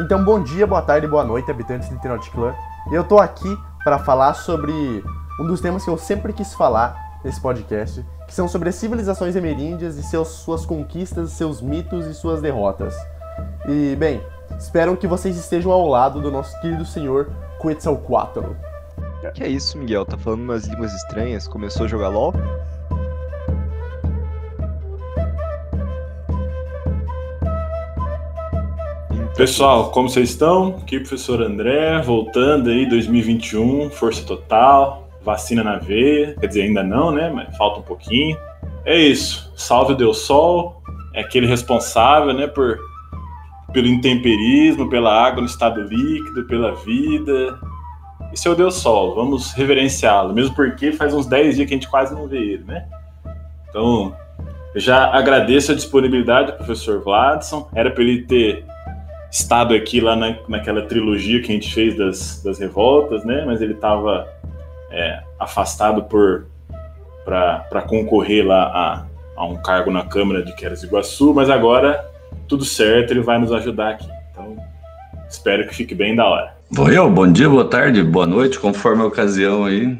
Então, bom dia, boa tarde, boa noite, habitantes de Tenote Clan. Eu tô aqui para falar sobre um dos temas que eu sempre quis falar nesse podcast, que são sobre as civilizações emeríndias e seus, suas conquistas, seus mitos e suas derrotas. E, bem, espero que vocês estejam ao lado do nosso querido senhor Quetzalcoatl. Que é isso, Miguel? Tá falando umas línguas estranhas? Começou a jogar LOL? Pessoal, como vocês estão? Aqui professor André, voltando aí 2021, força total, vacina na veia, quer dizer, ainda não, né? Mas falta um pouquinho. É isso. Salve o Deus Sol, é aquele responsável, né, por pelo intemperismo, pela água no estado líquido, pela vida. Esse é o Deus Sol, vamos reverenciá-lo, mesmo porque faz uns 10 dias que a gente quase não vê ele, né? Então, eu já agradeço a disponibilidade do professor Vladson. Era para ele ter estado aqui lá na, naquela trilogia que a gente fez das, das revoltas, né? Mas ele estava é, afastado por para concorrer lá a, a, um cargo na Câmara de Queras Iguaçu, mas agora tudo certo, ele vai nos ajudar aqui. Então, espero que fique bem da hora. Vou eu, bom dia, boa tarde, boa noite, conforme a ocasião aí.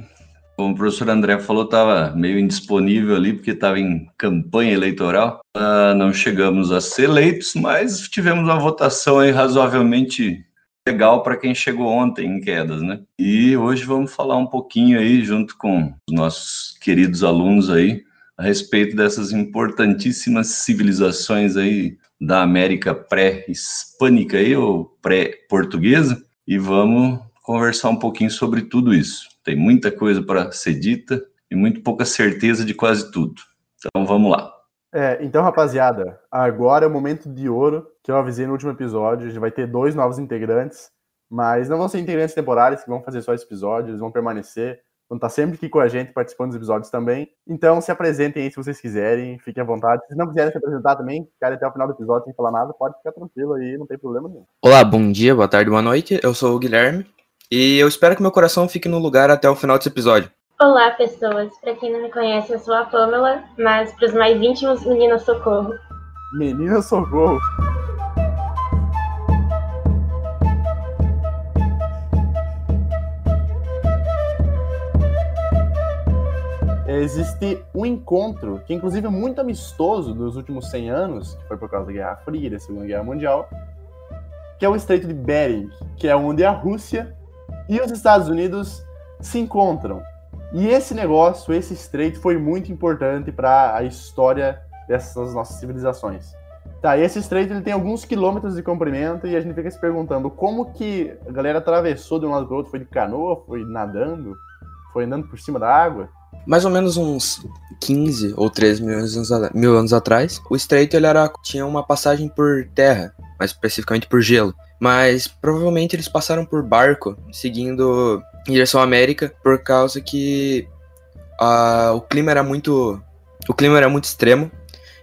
Como o professor André falou, estava meio indisponível ali, porque estava em campanha eleitoral. Uh, não chegamos a ser eleitos, mas tivemos uma votação aí razoavelmente legal para quem chegou ontem em quedas, né? E hoje vamos falar um pouquinho aí, junto com os nossos queridos alunos aí, a respeito dessas importantíssimas civilizações aí da América pré-hispânica aí, ou pré-portuguesa, e vamos conversar um pouquinho sobre tudo isso. Tem muita coisa para ser dita e muito pouca certeza de quase tudo. Então vamos lá. É, então, rapaziada, agora é o momento de ouro que eu avisei no último episódio. A gente vai ter dois novos integrantes, mas não vão ser integrantes temporários que vão fazer só esse episódio, eles vão permanecer. Vão estar sempre aqui com a gente, participando dos episódios também. Então, se apresentem aí se vocês quiserem, fiquem à vontade. Se não quiserem se apresentar também, ficarem até o final do episódio sem falar nada, pode ficar tranquilo aí, não tem problema nenhum. Olá, bom dia, boa tarde, boa noite. Eu sou o Guilherme e eu espero que meu coração fique no lugar até o final desse episódio. Olá, pessoas. Para quem não me conhece, eu sou a Pamela, mas para os mais íntimos, menina socorro. Menina socorro. Existe um encontro, que inclusive é muito amistoso dos últimos 100 anos, que foi por causa da Guerra Fria, da Segunda Guerra Mundial, que é o Estreito de Bering, que é onde a Rússia e os Estados Unidos se encontram. E esse negócio, esse estreito, foi muito importante para a história dessas nossas civilizações. Tá, esse estreito ele tem alguns quilômetros de comprimento e a gente fica se perguntando como que a galera atravessou de um lado para o outro. Foi de canoa? Foi nadando? Foi andando por cima da água? Mais ou menos uns 15 ou 13 mil anos, mil anos atrás, o estreito ele era, tinha uma passagem por terra, mais especificamente por gelo mas provavelmente eles passaram por barco, seguindo em direção à América, por causa que o clima era muito o clima era muito extremo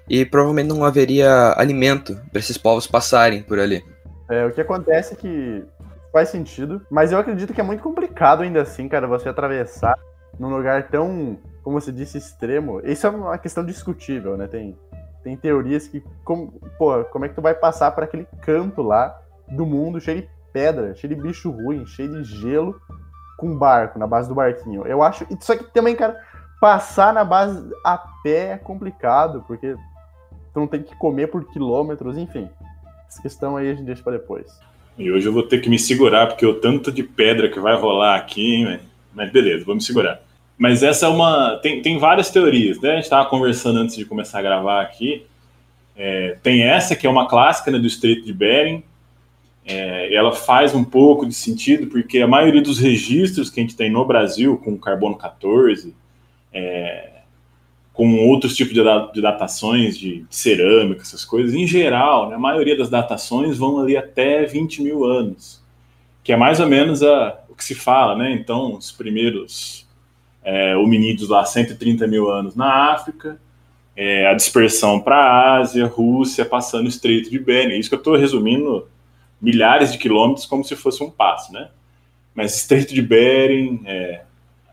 e provavelmente não haveria alimento para esses povos passarem por ali. É, o que acontece é que faz sentido, mas eu acredito que é muito complicado ainda assim, cara, você atravessar num lugar tão, como você disse, extremo. Isso é uma questão discutível, né? Tem, tem teorias que, como, pô, como é que tu vai passar para aquele canto lá do mundo, cheio de pedra, cheio de bicho ruim, cheio de gelo, com barco, na base do barquinho. Eu acho. Só que também, cara, passar na base a pé é complicado, porque tu não tem que comer por quilômetros, enfim. Essa questão aí a gente deixa pra depois. E hoje eu vou ter que me segurar, porque o tanto de pedra que vai rolar aqui, mas beleza, vamos segurar. Mas essa é uma. Tem, tem várias teorias, né? A gente estava conversando antes de começar a gravar aqui. É, tem essa que é uma clássica né, do Estreito de Bering, é, ela faz um pouco de sentido, porque a maioria dos registros que a gente tem no Brasil, com carbono 14, é, com outros tipos de, de datações de, de, cerâmica, essas coisas, em geral, né, a maioria das datações vão ali até 20 mil anos, que é mais ou menos a, o que se fala, né? Então, os primeiros é, hominídeos lá, 130 mil anos na África, é, a dispersão para a Ásia, Rússia, passando o Estreito de Bering. Isso que eu estou resumindo milhares de quilômetros como se fosse um passo, né? Mas Estreito de Bering, é,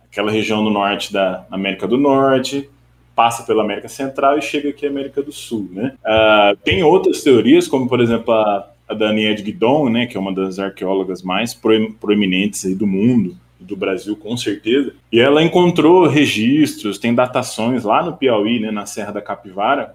aquela região no norte da América do Norte, passa pela América Central e chega aqui à América do Sul, né? Uh, tem outras teorias, como por exemplo a, a Danielle Guidon, né, que é uma das arqueólogas mais proeminentes aí do mundo, do Brasil com certeza, e ela encontrou registros, tem datações lá no Piauí, né, na Serra da Capivara,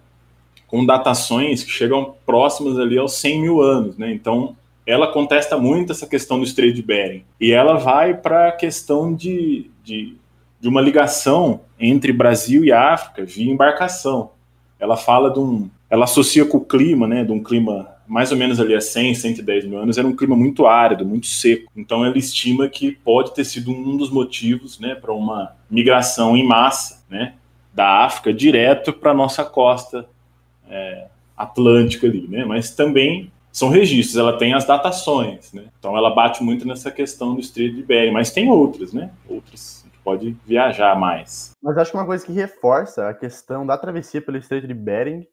com datações que chegam próximas ali aos 100 mil anos, né, então ela contesta muito essa questão do Estreito de Bering, e ela vai para a questão de, de, de uma ligação entre Brasil e África via embarcação. Ela fala de um, ela associa com o clima, né, de um clima mais ou menos ali há 100, 110 mil anos, era um clima muito árido, muito seco. Então ela estima que pode ter sido um dos motivos né, para uma migração em massa né, da África direto para a nossa costa é, atlântica ali. Né? Mas também são registros, ela tem as datações. Né? Então ela bate muito nessa questão do Estreito de Bering, mas tem outras, né? outras pode viajar mais. Mas acho que uma coisa que reforça a questão da travessia pelo Estreito de Bering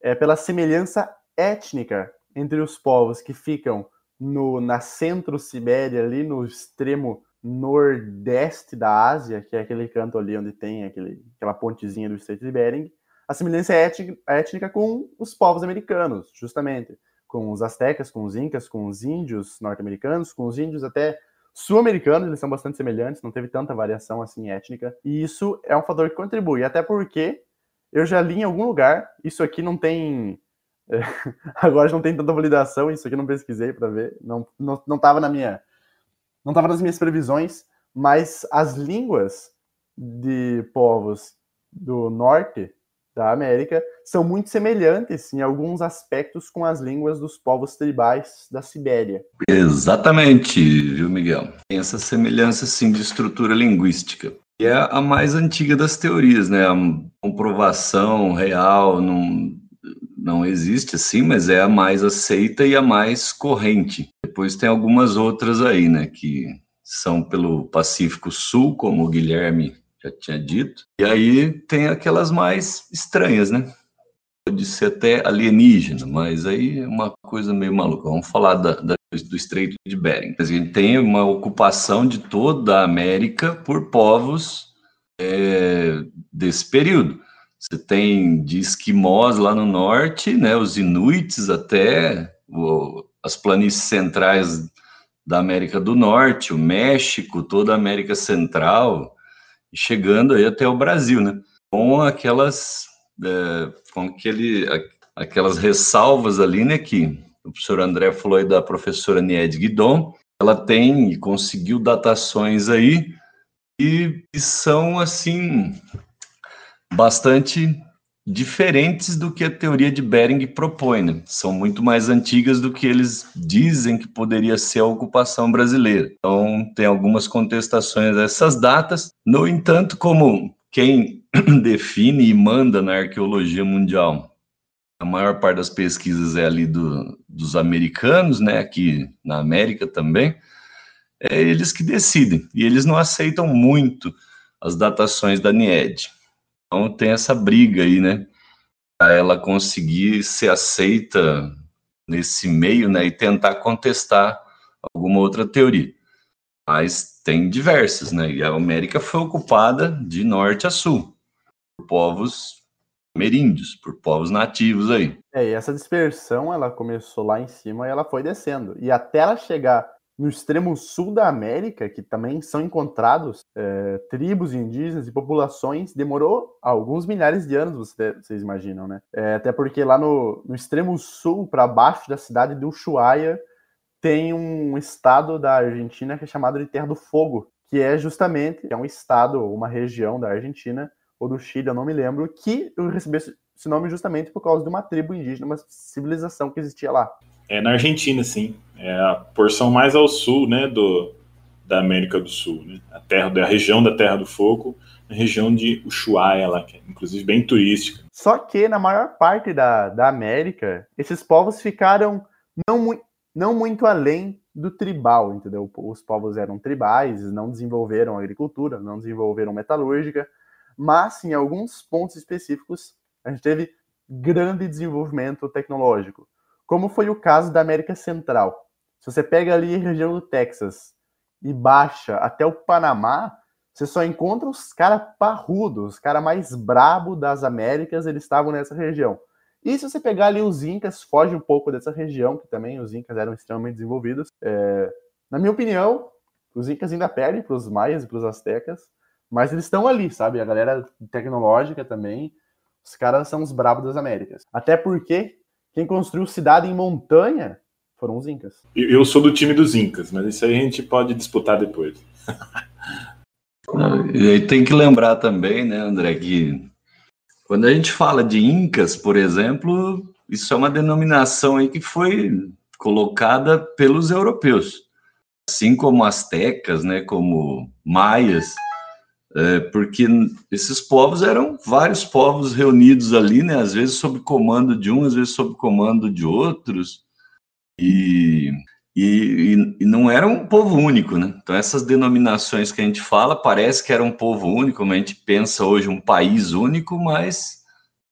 é pela semelhança étnica entre os povos que ficam no, na centro-Sibéria, ali no extremo nordeste da Ásia, que é aquele canto ali onde tem aquele, aquela pontezinha do Estreito de Bering, a semelhança étnica, étnica com os povos americanos, justamente, com os astecas, com os incas, com os índios norte-americanos, com os índios até sul-americanos, eles são bastante semelhantes, não teve tanta variação assim étnica, e isso é um fator que contribui, até porque eu já li em algum lugar, isso aqui não tem é, agora não tem tanta validação, isso aqui eu não pesquisei para ver, não, não, não tava na minha. Não estava nas minhas previsões, mas as línguas de povos do norte da América são muito semelhantes em alguns aspectos com as línguas dos povos tribais da Sibéria. Exatamente, viu, Miguel? Tem essa semelhança, sim, de estrutura linguística. E é a mais antiga das teorias, né? A comprovação real, não, não existe assim, mas é a mais aceita e a mais corrente. Depois tem algumas outras aí, né, que são pelo Pacífico Sul, como o Guilherme já tinha dito. E aí tem aquelas mais estranhas, né? Pode ser até alienígena, mas aí é uma coisa meio maluca. Vamos falar da, da, do Estreito de Bering. A gente tem uma ocupação de toda a América por povos é, desse período. Você tem de esquimós lá no norte, né, os inuits até, o, as planícies centrais da América do Norte, o México, toda a América Central, chegando aí até o Brasil, né? Com aquelas, é, com aquele, aquelas ressalvas ali, né, que o professor André falou aí da professora Nied Guidon, ela tem e conseguiu datações aí e, e são, assim, bastante diferentes do que a teoria de Bering propõe. Né? São muito mais antigas do que eles dizem que poderia ser a ocupação brasileira. Então, tem algumas contestações a essas datas. No entanto, como quem define e manda na arqueologia mundial, a maior parte das pesquisas é ali do, dos americanos, né? aqui na América também, é eles que decidem. E eles não aceitam muito as datações da NIED. Então tem essa briga aí, né? Para ela conseguir ser aceita nesse meio, né? E tentar contestar alguma outra teoria. Mas tem diversas, né? E a América foi ocupada de norte a sul por povos ameríndios, por povos nativos aí. É, e essa dispersão ela começou lá em cima e ela foi descendo. E até ela chegar no extremo sul da América, que também são encontrados é, tribos indígenas e populações, demorou alguns milhares de anos, vocês imaginam, né? É, até porque lá no, no extremo sul, para baixo da cidade de Ushuaia, tem um estado da Argentina que é chamado de Terra do Fogo, que é justamente é um estado, uma região da Argentina ou do Chile, eu não me lembro, que recebeu esse nome justamente por causa de uma tribo indígena, uma civilização que existia lá. É na Argentina, sim. É a porção mais ao sul, né, do, da América do Sul, né? A terra da região da Terra do Fogo, a região de Ushuaia lá, que é inclusive bem turística. Só que na maior parte da, da América, esses povos ficaram não, mu não muito além do tribal, entendeu? Os povos eram tribais, não desenvolveram agricultura, não desenvolveram metalúrgica, mas em alguns pontos específicos a gente teve grande desenvolvimento tecnológico como foi o caso da América Central. Se você pega ali a região do Texas e baixa até o Panamá, você só encontra os caras parrudos, os caras mais brabo das Américas, eles estavam nessa região. E se você pegar ali os Incas, foge um pouco dessa região, que também os Incas eram extremamente desenvolvidos. É, na minha opinião, os Incas ainda perdem para os Maias e para os Aztecas, mas eles estão ali, sabe? A galera tecnológica também, os caras são os bravos das Américas. Até porque quem construiu cidade em montanha foram os Incas. Eu sou do time dos Incas, mas isso aí a gente pode disputar depois. E aí tem que lembrar também, né, André, que quando a gente fala de Incas, por exemplo, isso é uma denominação aí que foi colocada pelos europeus, assim como astecas, né, como maias, é, porque esses povos eram vários povos reunidos ali, né, às vezes sob comando de um, às vezes sob comando de outros, e e, e, não era um povo único, né? Então, essas denominações que a gente fala, parece que era um povo único, como a gente pensa hoje um país único, mas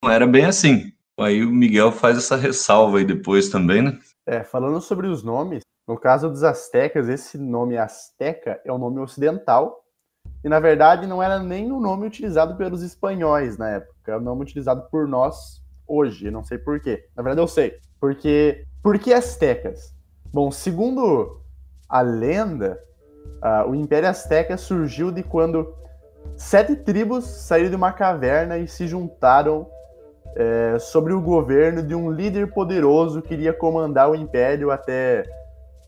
não era bem assim. Aí o Miguel faz essa ressalva aí depois também, né? É, falando sobre os nomes, no caso dos astecas, esse nome asteca é um nome ocidental, e na verdade não era nem o nome utilizado pelos espanhóis na época, era o nome utilizado por nós hoje, não sei por quê. Na verdade eu sei, porque por que astecas? Bom, segundo a lenda, uh, o Império Azteca surgiu de quando sete tribos saíram de uma caverna e se juntaram é, sobre o governo de um líder poderoso que iria comandar o império até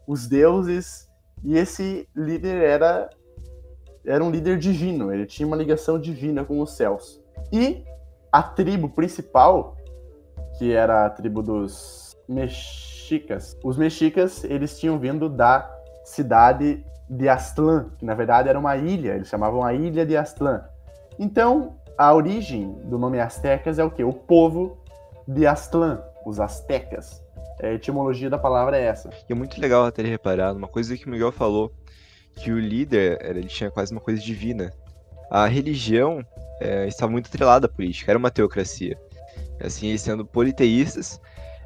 os deuses. E esse líder era, era um líder divino, ele tinha uma ligação divina com os céus. E a tribo principal, que era a tribo dos Mex mexicas. Os mexicas, eles tinham vindo da cidade de Aztlán, que na verdade era uma ilha, eles chamavam a ilha de Aztlán. Então, a origem do nome Aztecas é o quê? O povo de Aztlán, os Aztecas. A etimologia da palavra é essa. E é muito legal ter reparado uma coisa que o Miguel falou, que o líder ele tinha quase uma coisa divina. A religião é, estava muito atrelada à política, era uma teocracia. Assim, eles sendo politeístas,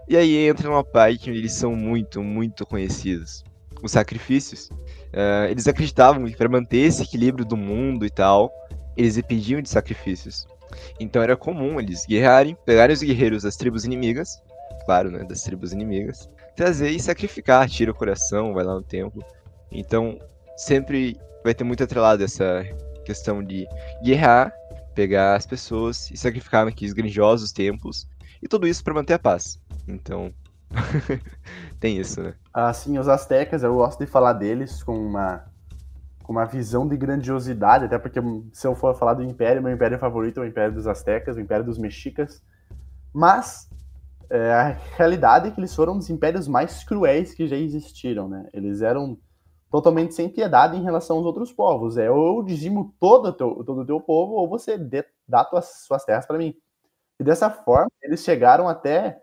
e aí entra uma parte que eles são muito, muito conhecidos. Os sacrifícios. Uh, eles acreditavam que para manter esse equilíbrio do mundo e tal, eles dependiam de sacrifícios. Então era comum eles guerrearem, pegarem os guerreiros das tribos inimigas, claro, né, das tribos inimigas, trazer e sacrificar, tira o coração, vai lá no templo. Então sempre vai ter muito atrelado essa questão de guerrear, pegar as pessoas e sacrificar naqueles grandiosos templos, e tudo isso para manter a paz. Então, tem isso, né? Assim, os astecas, eu gosto de falar deles com uma, com uma visão de grandiosidade, até porque se eu for falar do Império, meu Império favorito é o Império dos Astecas, o Império dos Mexicas. Mas é, a realidade é que eles foram um dos impérios mais cruéis que já existiram, né? Eles eram totalmente sem piedade em relação aos outros povos. É ou eu dizimo todo o teu, todo teu povo, ou você dá tuas, suas terras para mim. E dessa forma, eles chegaram até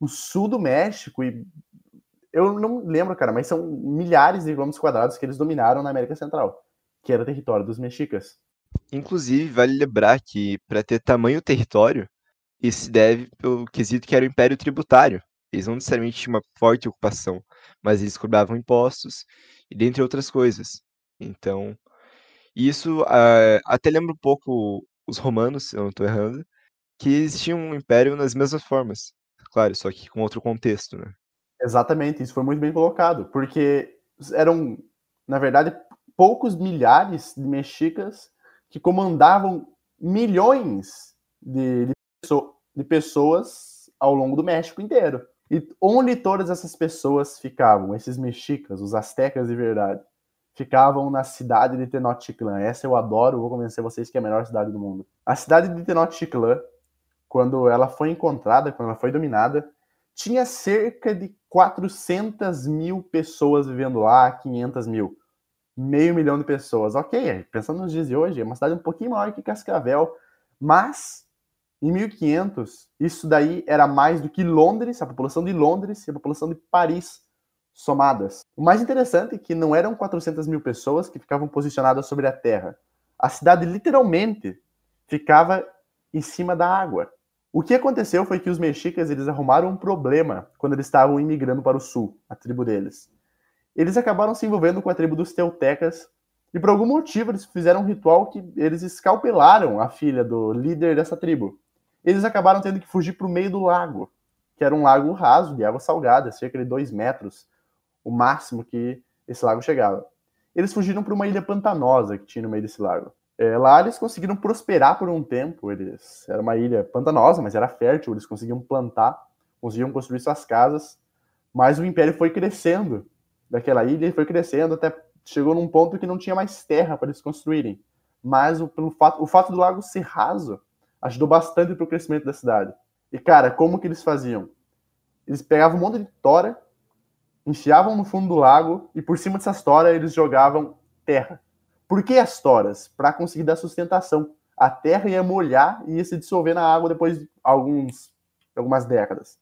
o sul do México e eu não lembro, cara, mas são milhares de quilômetros quadrados que eles dominaram na América Central, que era território dos mexicas. Inclusive, vale lembrar que para ter tamanho território, isso deve pelo quesito que era o império tributário. Eles não necessariamente tinham uma forte ocupação, mas eles cobravam impostos dentre outras coisas. Então, isso uh, até lembra um pouco os romanos, se eu não estou errando, que eles tinham um império nas mesmas formas. Claro, só que com outro contexto, né? Exatamente, isso foi muito bem colocado, porque eram, na verdade, poucos milhares de mexicas que comandavam milhões de, de pessoas ao longo do México inteiro. E onde todas essas pessoas ficavam, esses mexicas, os astecas de verdade, ficavam na cidade de Tenochtitlan. Essa eu adoro, vou convencer vocês que é a melhor cidade do mundo. A cidade de Tenochtitlan quando ela foi encontrada, quando ela foi dominada, tinha cerca de 400 mil pessoas vivendo lá, 500 mil. Meio milhão de pessoas. Ok, pensando nos dias de hoje, é uma cidade um pouquinho maior que Cascavel, mas em 1500, isso daí era mais do que Londres, a população de Londres e a população de Paris somadas. O mais interessante é que não eram 400 mil pessoas que ficavam posicionadas sobre a terra. A cidade literalmente ficava em cima da água. O que aconteceu foi que os mexicas eles arrumaram um problema quando eles estavam imigrando para o sul, a tribo deles. Eles acabaram se envolvendo com a tribo dos teutecas e por algum motivo eles fizeram um ritual que eles escalpelaram a filha do líder dessa tribo. Eles acabaram tendo que fugir para o meio do lago, que era um lago raso de água salgada, cerca de dois metros, o máximo que esse lago chegava. Eles fugiram para uma ilha pantanosa que tinha no meio desse lago. É, lá eles conseguiram prosperar por um tempo. Eles era uma ilha pantanosa, mas era fértil. Eles conseguiam plantar, conseguiam construir suas casas. Mas o império foi crescendo daquela ilha e foi crescendo até chegou num ponto que não tinha mais terra para eles construírem. Mas o, pelo fato, o fato do lago ser raso ajudou bastante para o crescimento da cidade. E cara, como que eles faziam? Eles pegavam um monte de tora, enfiavam no fundo do lago e por cima dessas toras eles jogavam terra. Por que as toras? Para conseguir dar sustentação. A terra ia molhar e ia se dissolver na água depois de alguns, algumas décadas.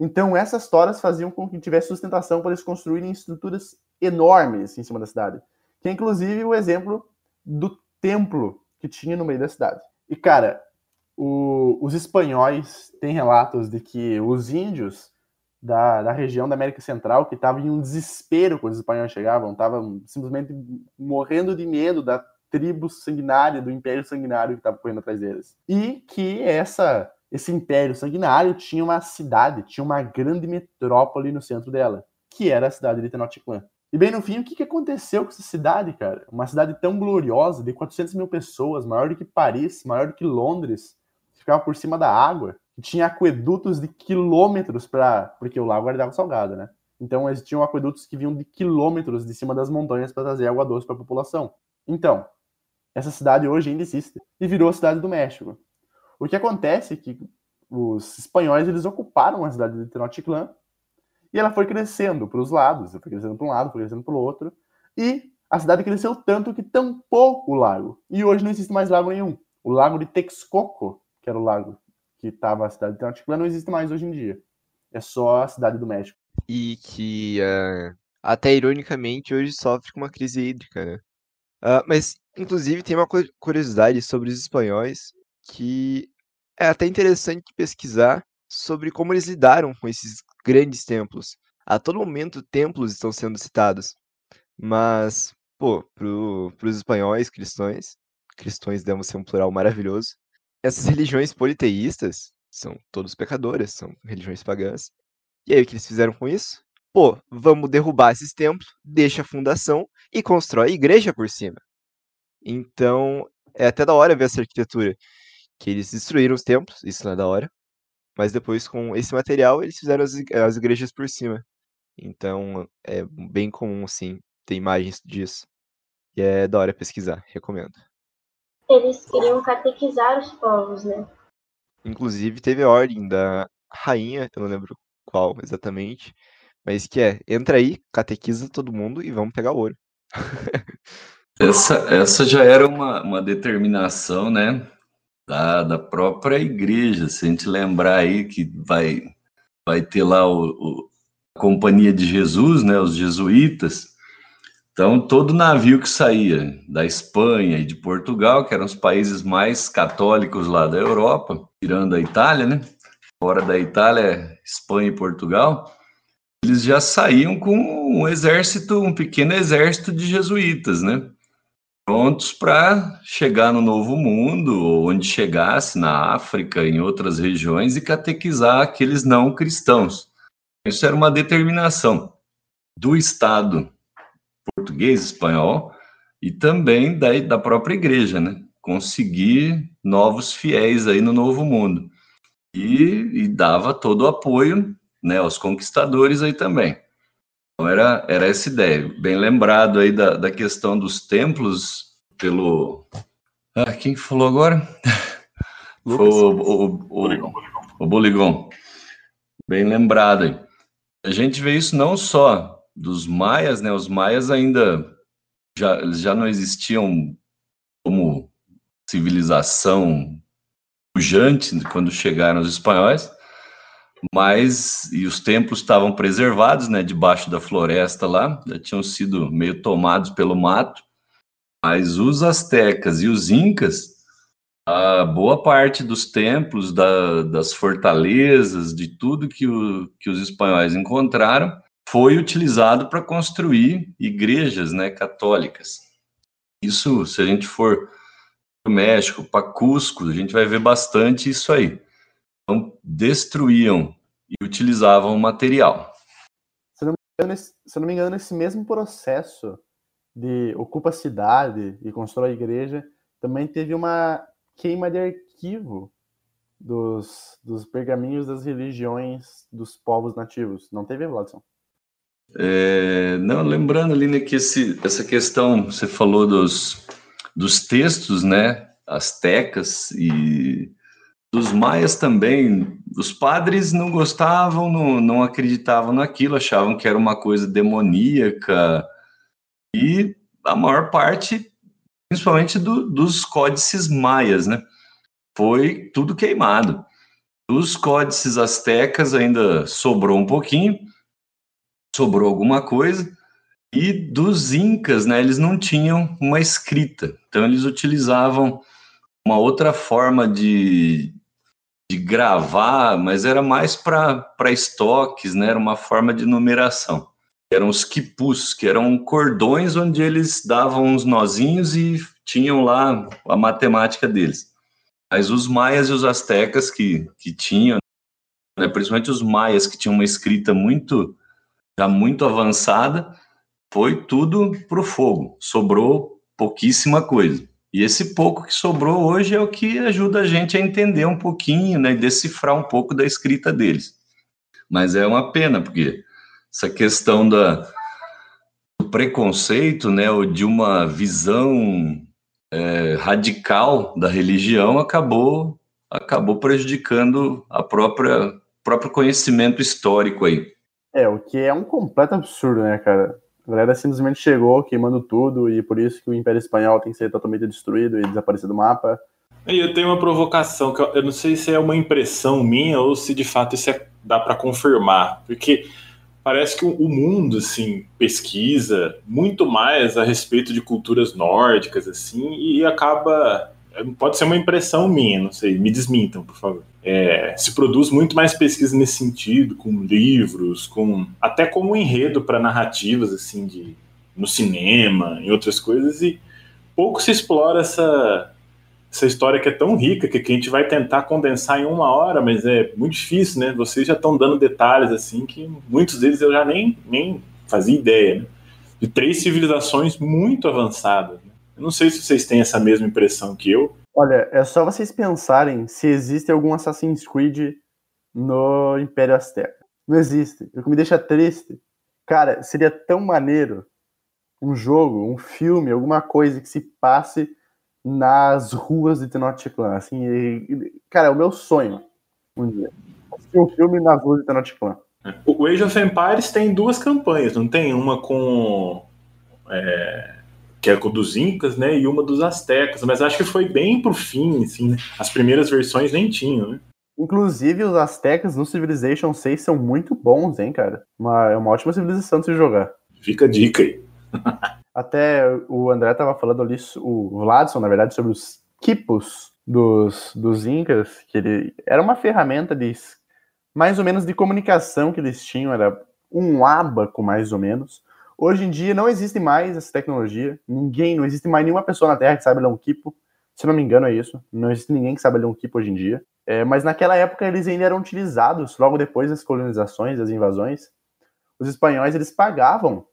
Então, essas toras faziam com que tivesse sustentação para eles construírem estruturas enormes em cima da cidade. Que é inclusive o exemplo do templo que tinha no meio da cidade. E, cara, o, os espanhóis têm relatos de que os índios da, da região da América Central, que estavam em um desespero quando os espanhóis chegavam, estavam simplesmente morrendo de medo da tribo sanguinária, do império sanguinário que estava correndo atrás deles. E que essa esse império sanguinário tinha uma cidade, tinha uma grande metrópole no centro dela, que era a cidade de Tenochtitlan. E bem no fim, o que, que aconteceu com essa cidade, cara? Uma cidade tão gloriosa, de 400 mil pessoas, maior do que Paris, maior do que Londres, ficava por cima da água, tinha aquedutos de quilômetros para. Porque o lago era de água salgada, né? Então existiam aquedutos que vinham de quilômetros de cima das montanhas para trazer água doce para a população. Então, essa cidade hoje ainda existe e virou a cidade do México. O que acontece é que os espanhóis eles ocuparam a cidade de Tenochtitlan e ela foi crescendo para os lados, foi crescendo para um lado, foi crescendo para o outro, e a cidade cresceu tanto que tampou o lago. E hoje não existe mais lago nenhum. O lago de Texcoco, que era o lago que estava a cidade de Tenochtitlan, não existe mais hoje em dia. É só a cidade do México. E que, uh, até ironicamente, hoje sofre com uma crise hídrica, né? Uh, mas, inclusive, tem uma curiosidade sobre os espanhóis que é até interessante pesquisar sobre como eles lidaram com esses grandes templos. A todo momento, templos estão sendo citados. Mas, pô, para os espanhóis cristãos, cristãos devem ser um plural maravilhoso, essas religiões politeístas são todos pecadoras, são religiões pagãs. E aí, o que eles fizeram com isso? Pô, vamos derrubar esses templos, deixa a fundação e constrói igreja por cima. Então, é até da hora ver essa arquitetura que eles destruíram os templos, isso não é da hora. Mas depois, com esse material, eles fizeram as, as igrejas por cima. Então, é bem comum, sim, ter imagens disso. E é da hora pesquisar, recomendo. Eles queriam catequizar os povos, né? Inclusive, teve a ordem da rainha, eu não lembro qual exatamente, mas que é, entra aí, catequiza todo mundo e vamos pegar ouro. essa, essa já era uma, uma determinação, né, da, da própria igreja. Se a gente lembrar aí que vai, vai ter lá o, o a Companhia de Jesus, né, os jesuítas. Então, todo navio que saía da Espanha e de Portugal, que eram os países mais católicos lá da Europa, tirando a Itália, né? Fora da Itália, Espanha e Portugal, eles já saíam com um exército, um pequeno exército de jesuítas, né? prontos para chegar no Novo Mundo, onde chegasse, na África, em outras regiões, e catequizar aqueles não cristãos. Isso era uma determinação do Estado português, espanhol, e também da, da própria igreja, né? Conseguir novos fiéis aí no Novo Mundo. E, e dava todo o apoio né, aos conquistadores aí também. Então era, era essa ideia. Bem lembrado aí da, da questão dos templos pelo. Ah, quem falou agora? Foi o, o, o, o Boligon. Bem lembrado aí. A gente vê isso não só dos maias, né? Os maias ainda já, já não existiam como civilização pujante quando chegaram os espanhóis, mas e os templos estavam preservados, né, debaixo da floresta lá, já tinham sido meio tomados pelo mato, mas os astecas e os incas, a boa parte dos templos, da, das fortalezas, de tudo que, o, que os espanhóis encontraram, foi utilizado para construir igrejas né, católicas. Isso, se a gente for para o México, para Cusco, a gente vai ver bastante isso aí. Então, destruíam e utilizavam o material. Se eu, engano, se não me engano, nesse mesmo processo de ocupa a cidade e constrói a igreja, também teve uma queima de arquivo dos, dos pergaminhos das religiões dos povos nativos. Não teve, Vladson? É, não, lembrando ali né, que esse, essa questão, você falou dos, dos textos, né, astecas e dos maias também, os padres não gostavam, não, não acreditavam naquilo, achavam que era uma coisa demoníaca, e a maior parte, principalmente do, dos códices maias, né, foi tudo queimado. Dos códices astecas ainda sobrou um pouquinho, sobrou alguma coisa, e dos incas, né, eles não tinham uma escrita, então eles utilizavam uma outra forma de, de gravar, mas era mais para estoques, né, era uma forma de numeração. Eram os quipus, que eram cordões onde eles davam uns nozinhos e tinham lá a matemática deles. Mas os maias e os astecas que, que tinham, né, principalmente os maias que tinham uma escrita muito já muito avançada, foi tudo para o fogo. Sobrou pouquíssima coisa. E esse pouco que sobrou hoje é o que ajuda a gente a entender um pouquinho, né, decifrar um pouco da escrita deles. Mas é uma pena, porque essa questão da, do preconceito, né, ou de uma visão é, radical da religião acabou acabou prejudicando a própria próprio conhecimento histórico aí. É, o que é um completo absurdo, né, cara? A galera simplesmente chegou queimando tudo e por isso que o Império Espanhol tem que ser totalmente destruído e desaparecer do mapa. E eu tenho uma provocação que eu não sei se é uma impressão minha ou se de fato isso é, dá para confirmar, porque parece que o mundo assim pesquisa muito mais a respeito de culturas nórdicas assim e acaba pode ser uma impressão minha, não sei, me desmintam, por favor. É, se produz muito mais pesquisa nesse sentido, com livros, com até como enredo para narrativas assim de no cinema, em outras coisas e pouco se explora essa essa história que é tão rica que, que a gente vai tentar condensar em uma hora, mas é muito difícil, né? Vocês já estão dando detalhes assim que muitos deles eu já nem, nem fazia ideia, né? De três civilizações muito avançadas. Eu não sei se vocês têm essa mesma impressão que eu. Olha, é só vocês pensarem se existe algum Assassin's Creed no Império Azteca. Não existe. O que me deixa triste, cara, seria tão maneiro um jogo, um filme, alguma coisa que se passe nas ruas de Tenochtitlan. Assim, e, cara, é o meu sonho um dia. Assistir um filme nas ruas de Tenochtitlan. O Age of Empires tem duas campanhas, não tem? Uma com. É, que é dos Incas, né? E uma dos Aztecas. Mas acho que foi bem pro fim, assim, né? As primeiras versões nem tinham, né? Inclusive, os Aztecas no Civilization 6 são muito bons, hein, cara? Uma, é uma ótima civilização de se jogar. Fica a dica aí. Até o André tava falando ali, o Vladson, na verdade, sobre os quipos dos, dos Incas, que ele era uma ferramenta de mais ou menos de comunicação que eles tinham, era um abaco mais ou menos. Hoje em dia não existe mais essa tecnologia, ninguém, não existe mais nenhuma pessoa na Terra que saiba ler um quipo, se não me engano é isso, não existe ninguém que saiba ler um quipo hoje em dia. É, mas naquela época eles ainda eram utilizados, logo depois das colonizações, das invasões. Os espanhóis eles pagavam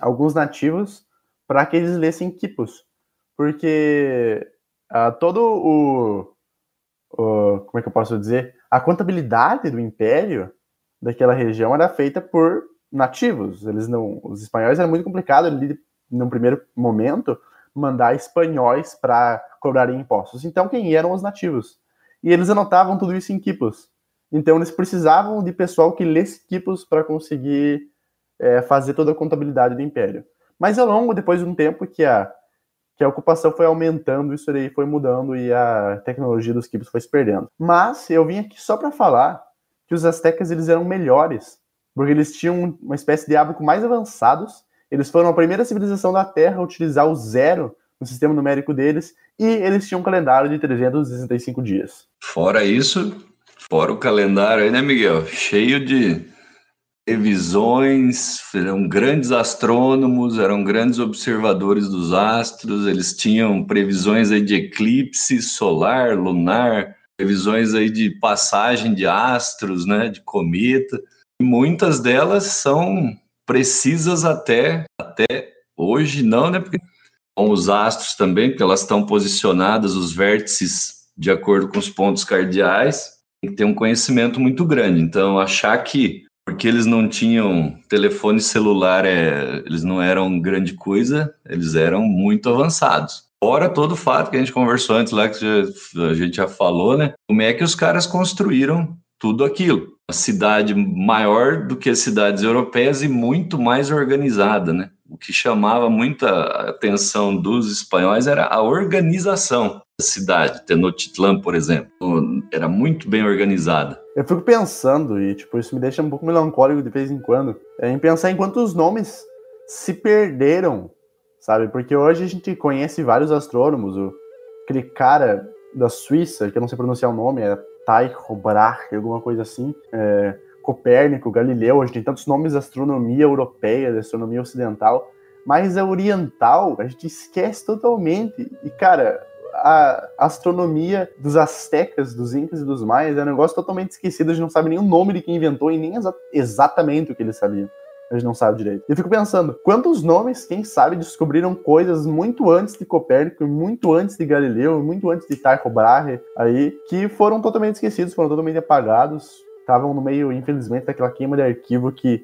alguns nativos para que eles lessem quipos, porque uh, todo o, o, como é que eu posso dizer, a contabilidade do império daquela região era feita por nativos. Eles não, os espanhóis era muito complicado ali, no primeiro momento mandar espanhóis para cobrarem impostos. Então quem eram os nativos? E eles anotavam tudo isso em quipos. Então eles precisavam de pessoal que lesse quipos para conseguir é, fazer toda a contabilidade do império. Mas ao longo, depois de um tempo que a, que a ocupação foi aumentando, isso aí foi mudando e a tecnologia dos quipos foi se perdendo. Mas eu vim aqui só para falar que os astecas eles eram melhores, porque eles tinham uma espécie de ábaco mais avançados, eles foram a primeira civilização da Terra a utilizar o zero no sistema numérico deles, e eles tinham um calendário de 365 dias. Fora isso, fora o calendário aí, né, Miguel? Cheio de previsões, eram grandes astrônomos, eram grandes observadores dos astros, eles tinham previsões aí de eclipse solar, lunar, previsões aí de passagem de astros, né, de cometa. Muitas delas são precisas até até hoje não, né? Porque com os astros também, porque elas estão posicionadas os vértices de acordo com os pontos cardeais. Tem que ter um conhecimento muito grande. Então, achar que porque eles não tinham telefone celular, é, eles não eram grande coisa, eles eram muito avançados. Fora todo o fato que a gente conversou antes lá, que a gente já falou, né? Como é que os caras construíram tudo aquilo? Uma cidade maior do que as cidades europeias e muito mais organizada, né? O que chamava muita atenção dos espanhóis era a organização da cidade. Tenochtitlan, por exemplo, era muito bem organizada. Eu fico pensando, e tipo, isso me deixa um pouco melancólico de vez em quando, é em pensar em quantos nomes se perderam sabe? Porque hoje a gente conhece vários astrônomos, o, aquele cara da Suíça, que eu não sei pronunciar o nome, é Tycho Brahe, alguma coisa assim, é, Copérnico, Galileu, a gente tem tantos nomes da astronomia europeia, da astronomia ocidental, mas a oriental a gente esquece totalmente. E, cara, a astronomia dos astecas, dos incas e dos maias é um negócio totalmente esquecido, a gente não sabe nem o nome de quem inventou e nem exa exatamente o que eles sabiam a gente não sabe direito. E eu fico pensando, quantos nomes, quem sabe, descobriram coisas muito antes de Copérnico, muito antes de Galileu, muito antes de Tycho Brahe, aí, que foram totalmente esquecidos, foram totalmente apagados, estavam no meio, infelizmente, daquela queima de arquivo que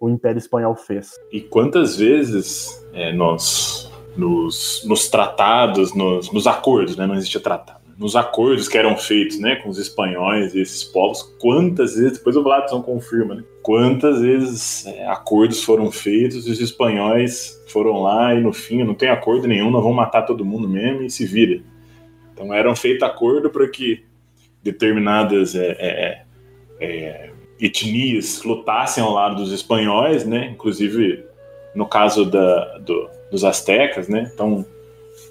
o Império Espanhol fez. E quantas vezes é, nós, nos, nos tratados, nos, nos acordos, né, não existia tratado, nos acordos que eram feitos né, com os espanhóis e esses povos, quantas vezes, depois o Vladson confirma, né, quantas vezes é, acordos foram feitos e os espanhóis foram lá e no fim não tem acordo nenhum, nós vamos matar todo mundo mesmo e se vira. Então eram feitos acordos para que determinadas é, é, é, etnias lutassem ao lado dos espanhóis, né, inclusive no caso da, do, dos astecas, né, então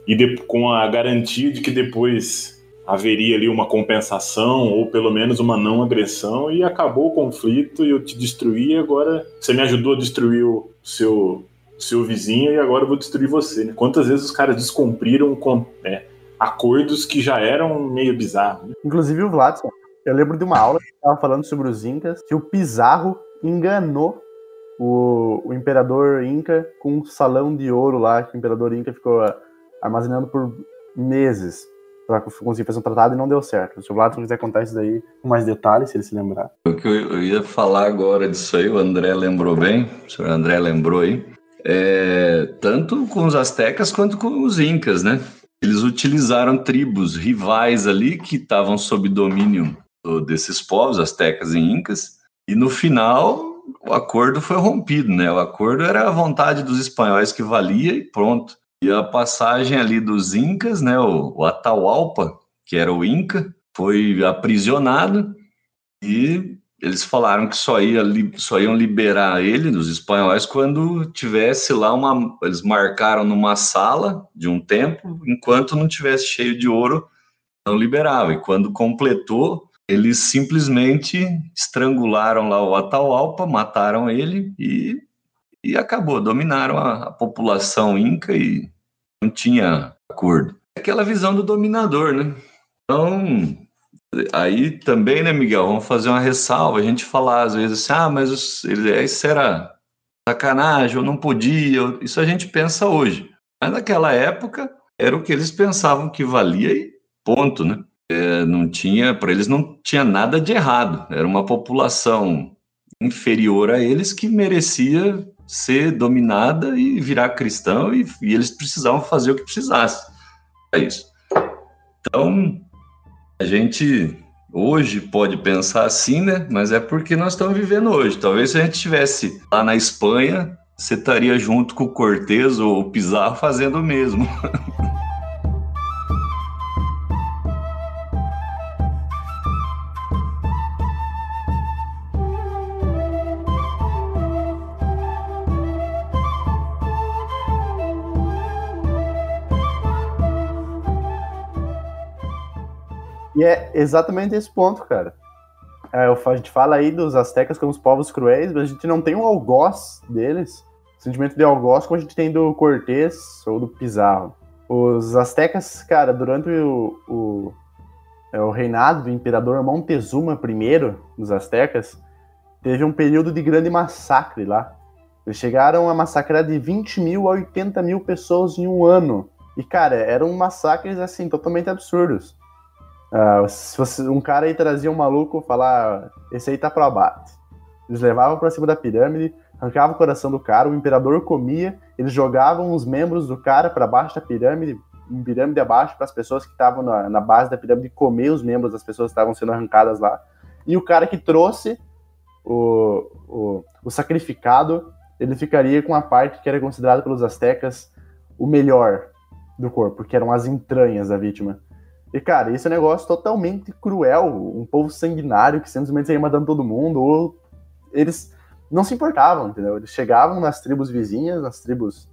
e de, com a garantia de que depois haveria ali uma compensação ou pelo menos uma não agressão e acabou o conflito e eu te destruí agora você me ajudou a destruir o seu seu vizinho e agora eu vou destruir você. Né? Quantas vezes os caras descumpriram com, né, acordos que já eram meio bizarros. Né? Inclusive o Vladson, eu lembro de uma aula que estava falando sobre os Incas, que o Pizarro enganou o, o imperador Inca com um salão de ouro lá, que o imperador Inca ficou armazenando por meses para conseguir fazer um tratado e não deu certo. Se o Vlad quiser contar isso daí com mais detalhes, se ele se lembrar. O que eu ia falar agora disso aí, o André lembrou bem, o senhor André lembrou aí, é, tanto com os astecas quanto com os incas, né? Eles utilizaram tribos rivais ali que estavam sob domínio desses povos, astecas e incas, e no final o acordo foi rompido, né? O acordo era a vontade dos espanhóis que valia e pronto. E a passagem ali dos Incas, né, o, o Atahualpa, que era o Inca, foi aprisionado e eles falaram que só, ia, só iam liberar ele, dos espanhóis, quando tivesse lá uma. Eles marcaram numa sala de um templo, enquanto não tivesse cheio de ouro, não liberava. E quando completou, eles simplesmente estrangularam lá o Atahualpa, mataram ele e, e acabou. Dominaram a, a população inca e não tinha acordo. Aquela visão do dominador, né? Então, aí também, né, Miguel, vamos fazer uma ressalva. A gente falar às vezes assim, ah, mas isso era sacanagem, eu não podia. Isso a gente pensa hoje. Mas naquela época era o que eles pensavam que valia e ponto, né? É, não tinha, para eles não tinha nada de errado. Era uma população inferior a eles que merecia ser dominada e virar cristão, e, e eles precisavam fazer o que precisasse. É isso. Então, a gente hoje pode pensar assim, né? Mas é porque nós estamos vivendo hoje. Talvez se a gente estivesse lá na Espanha, você estaria junto com o Cortez ou o Pizarro fazendo o mesmo. E é exatamente esse ponto, cara. É, a gente fala aí dos astecas como os povos cruéis, mas a gente não tem um algoz deles, o sentimento de algoz como a gente tem do Cortez ou do Pizarro. Os astecas, cara, durante o, o é, o reinado do imperador Montezuma I dos Aztecas, teve um período de grande massacre lá. Eles chegaram a massacrar de 20 mil a 80 mil pessoas em um ano. E, cara, eram massacres, assim, totalmente absurdos. Uh, se você, um cara aí trazia um maluco falar, esse aí tá pro abate. Eles levavam pra cima da pirâmide, arrancavam o coração do cara, o imperador comia, eles jogavam os membros do cara para baixo da pirâmide, em pirâmide abaixo, para as pessoas que estavam na, na, base da pirâmide comer os membros das pessoas que estavam sendo arrancadas lá. E o cara que trouxe o, o, o sacrificado, ele ficaria com a parte que era considerada pelos astecas o melhor do corpo, que eram as entranhas da vítima. E, cara, isso é um negócio totalmente cruel. Um povo sanguinário que simplesmente ia matando todo mundo, ou eles não se importavam, entendeu? Eles chegavam nas tribos vizinhas, nas tribos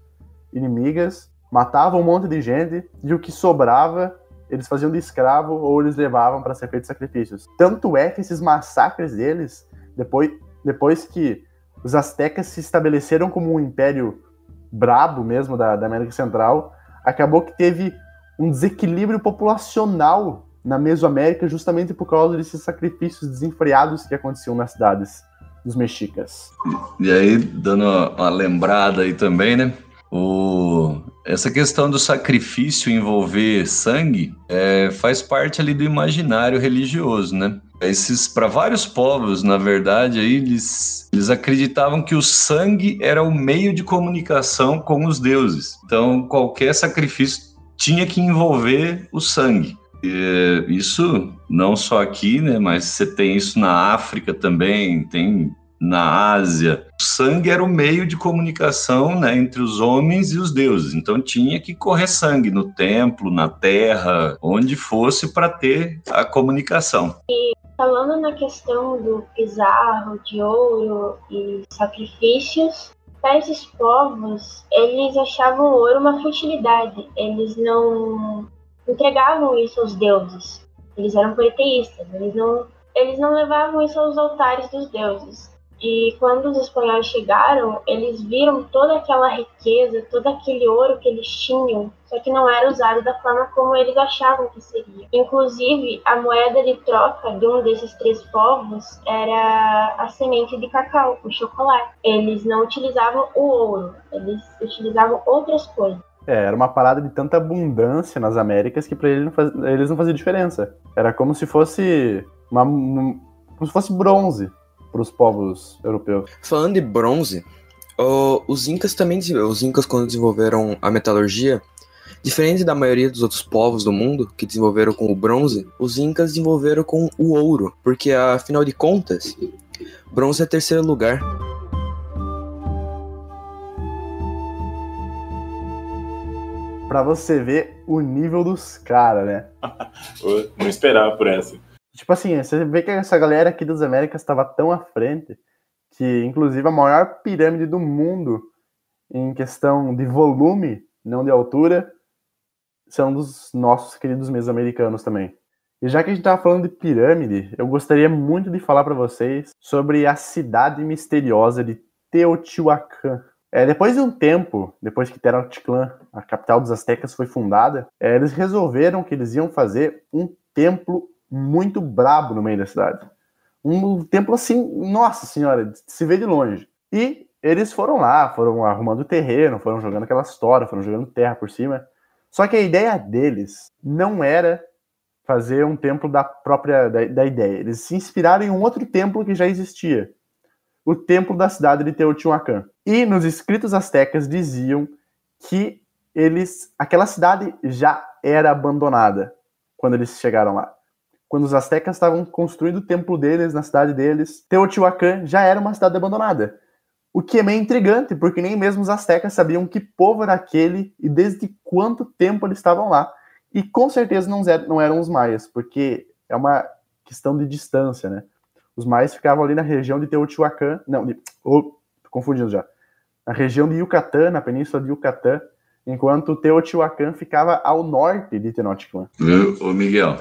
inimigas, matavam um monte de gente, e o que sobrava eles faziam de escravo ou eles levavam para ser feitos sacrifícios. Tanto é que esses massacres deles, depois, depois que os astecas se estabeleceram como um império brabo mesmo da, da América Central, acabou que teve um desequilíbrio populacional na Mesoamérica justamente por causa desses sacrifícios desenfreados que aconteciam nas cidades dos mexicas. E aí, dando uma lembrada aí também, né? O, essa questão do sacrifício envolver sangue é, faz parte ali do imaginário religioso, né? Esses para vários povos, na verdade, aí eles, eles acreditavam que o sangue era o meio de comunicação com os deuses. Então, qualquer sacrifício tinha que envolver o sangue. E, isso não só aqui, né? Mas você tem isso na África também, tem na Ásia. O sangue era o meio de comunicação né, entre os homens e os deuses. Então tinha que correr sangue no templo, na terra, onde fosse para ter a comunicação. E falando na questão do pizarro, de ouro e sacrifícios, para esses povos, eles achavam o ouro uma futilidade. Eles não entregavam isso aos deuses. Eles eram politeístas. Eles não, eles não levavam isso aos altares dos deuses. E quando os espanhóis chegaram, eles viram toda aquela riqueza, todo aquele ouro que eles tinham, só que não era usado da forma como eles achavam que seria. Inclusive, a moeda de troca de um desses três povos era a semente de cacau, o chocolate. Eles não utilizavam o ouro, eles utilizavam outras coisas. É, era uma parada de tanta abundância nas Américas que para faz, eles não fazia diferença. Era como se fosse uma, como se fosse bronze os povos europeus. Falando de bronze, os incas também, os incas quando desenvolveram a metalurgia, diferente da maioria dos outros povos do mundo que desenvolveram com o bronze, os incas desenvolveram com o ouro, porque afinal de contas, bronze é terceiro lugar. Para você ver o nível dos caras, né? Não esperava por essa. Tipo assim, você vê que essa galera aqui das Américas estava tão à frente que, inclusive, a maior pirâmide do mundo em questão de volume, não de altura, são dos nossos queridos mesoamericanos também. E já que a gente estava falando de pirâmide, eu gostaria muito de falar para vocês sobre a cidade misteriosa de Teotihuacan. É, depois de um tempo, depois que Tenochtitlan, a capital dos astecas, foi fundada, é, eles resolveram que eles iam fazer um templo muito brabo no meio da cidade. Um templo assim, nossa senhora, se vê de longe. E eles foram lá, foram arrumando terreno, foram jogando aquela história, foram jogando terra por cima. Só que a ideia deles não era fazer um templo da própria da, da ideia. Eles se inspiraram em um outro templo que já existia, o templo da cidade de Teotihuacan. E nos escritos astecas diziam que eles, aquela cidade já era abandonada quando eles chegaram lá quando os astecas estavam construindo o templo deles na cidade deles, Teotihuacan já era uma cidade abandonada. O que é meio intrigante, porque nem mesmo os astecas sabiam que povo era aquele e desde quanto tempo eles estavam lá. E com certeza não, não eram os maias, porque é uma questão de distância, né? Os maias ficavam ali na região de Teotihuacan, não, de, oh, confundindo já. Na região de Yucatán, na península de Yucatán, enquanto Teotihuacan ficava ao norte de Tenochtitlan. Ô Miguel,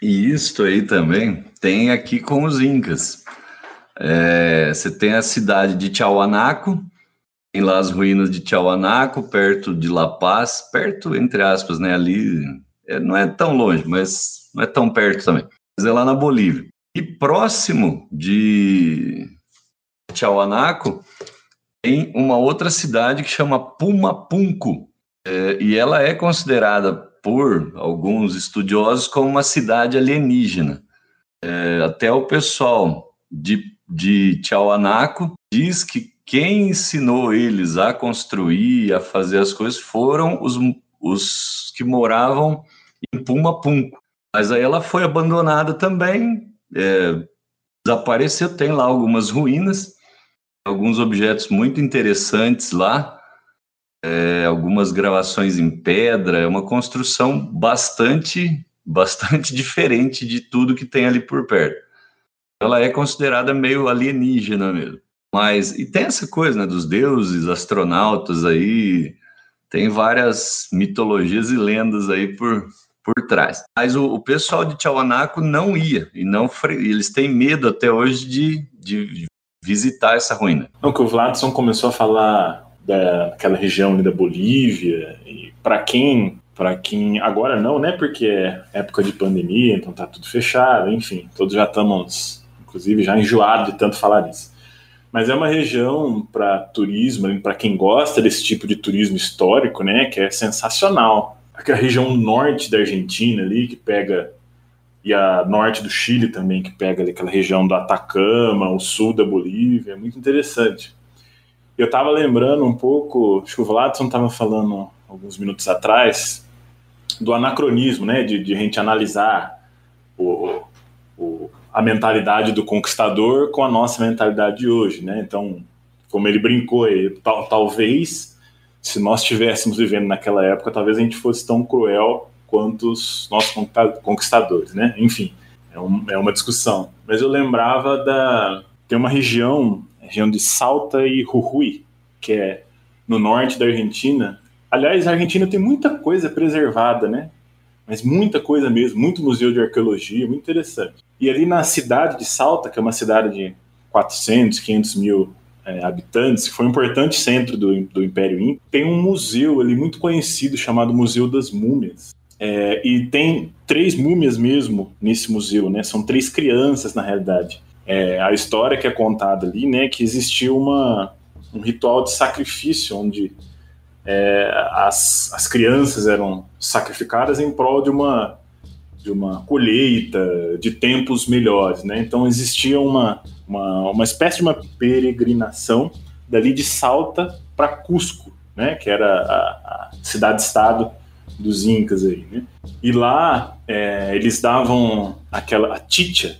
e isto aí também tem aqui com os Incas. É, você tem a cidade de Tiahuanaco, tem lá as ruínas de Tiahuanaco, perto de La Paz, perto, entre aspas, né? Ali é, não é tão longe, mas não é tão perto também, mas é lá na Bolívia. E próximo de Tiahuanaco tem uma outra cidade que chama Pumapunco, é, e ela é considerada por alguns estudiosos como uma cidade alienígena. É, até o pessoal de, de Tiahuanaco diz que quem ensinou eles a construir, a fazer as coisas, foram os, os que moravam em Pumapunco. Mas aí ela foi abandonada também, é, desapareceu. Tem lá algumas ruínas, alguns objetos muito interessantes lá, é, algumas gravações em pedra, é uma construção bastante, bastante diferente de tudo que tem ali por perto. Ela é considerada meio alienígena mesmo. Mas, e tem essa coisa, né, dos deuses, astronautas aí, tem várias mitologias e lendas aí por, por trás. Mas o, o pessoal de Tiahuanaco não ia, e não eles têm medo até hoje de, de visitar essa ruína. Não, que o Vladson começou a falar daquela região ali da Bolívia, e para quem para quem agora não, né? Porque é época de pandemia, então tá tudo fechado, enfim, todos já estamos, inclusive, já enjoados de tanto falar nisso. Mas é uma região para turismo, para quem gosta desse tipo de turismo histórico, né? Que é sensacional. Aquela região norte da Argentina ali, que pega e a norte do Chile também, que pega ali aquela região do Atacama, o sul da Bolívia, é muito interessante. Eu estava lembrando um pouco, acho que o Vladson estava falando alguns minutos atrás, do anacronismo, né, de, de a gente analisar o, o, a mentalidade do conquistador com a nossa mentalidade de hoje, né, então, como ele brincou aí, tal, talvez, se nós estivéssemos vivendo naquela época, talvez a gente fosse tão cruel quanto os nossos conquistadores, né? Enfim, é, um, é uma discussão. Mas eu lembrava da tem uma região, região de Salta e Jujuy, que é no norte da Argentina. Aliás, a Argentina tem muita coisa preservada, né? Mas muita coisa mesmo, muito museu de arqueologia, muito interessante. E ali na cidade de Salta, que é uma cidade de 400, 500 mil é, habitantes, que foi um importante centro do, do Império Inca, tem um museu ali muito conhecido chamado Museu das Múmias. É, e tem três múmias mesmo nesse museu, né? São três crianças, na realidade. É, a história que é contada ali, né? Que existiu uma, um ritual de sacrifício, onde é, as, as crianças eram sacrificadas em prol de uma, de uma colheita, de tempos melhores, né? Então existia uma, uma, uma espécie de uma peregrinação dali de Salta para Cusco, né? Que era a, a cidade-estado dos incas aí, né? E lá é, eles davam aquela a ticha,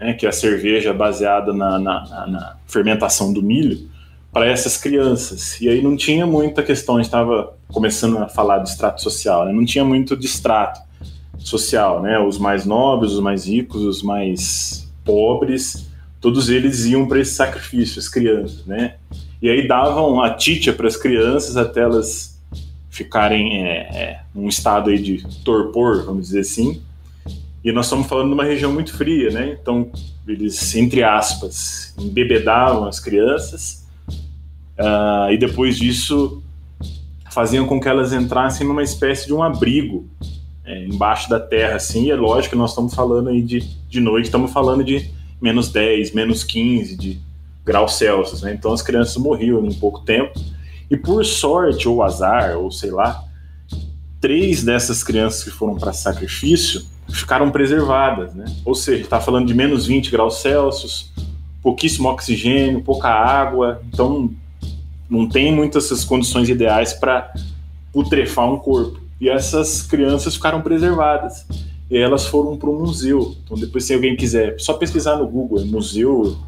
né, que é a cerveja baseada na, na, na fermentação do milho, para essas crianças. E aí não tinha muita questão, a gente estava começando a falar de extrato social, né? não tinha muito de extrato social, né? Os mais nobres, os mais ricos, os mais pobres, todos eles iam para esse sacrifício, as crianças, né? E aí davam a titia para as crianças até elas ficarem é, é, estado aí de torpor, vamos dizer assim. E nós estamos falando de uma região muito fria, né? Então, eles, entre aspas, embebedavam as crianças uh, e depois disso faziam com que elas entrassem numa espécie de um abrigo é, embaixo da terra, assim. E é lógico que nós estamos falando aí de, de noite, estamos falando de menos 10, menos 15 de graus Celsius, né? Então as crianças morriam em pouco tempo e por sorte, ou azar, ou sei lá, três dessas crianças que foram para sacrifício ficaram preservadas, né? Ou seja, está falando de menos 20 graus Celsius, pouquíssimo oxigênio, pouca água, então não tem muitas essas condições ideais para putrefar um corpo. E essas crianças ficaram preservadas. E elas foram para um museu. Então, depois, se alguém quiser, só pesquisar no Google, Museu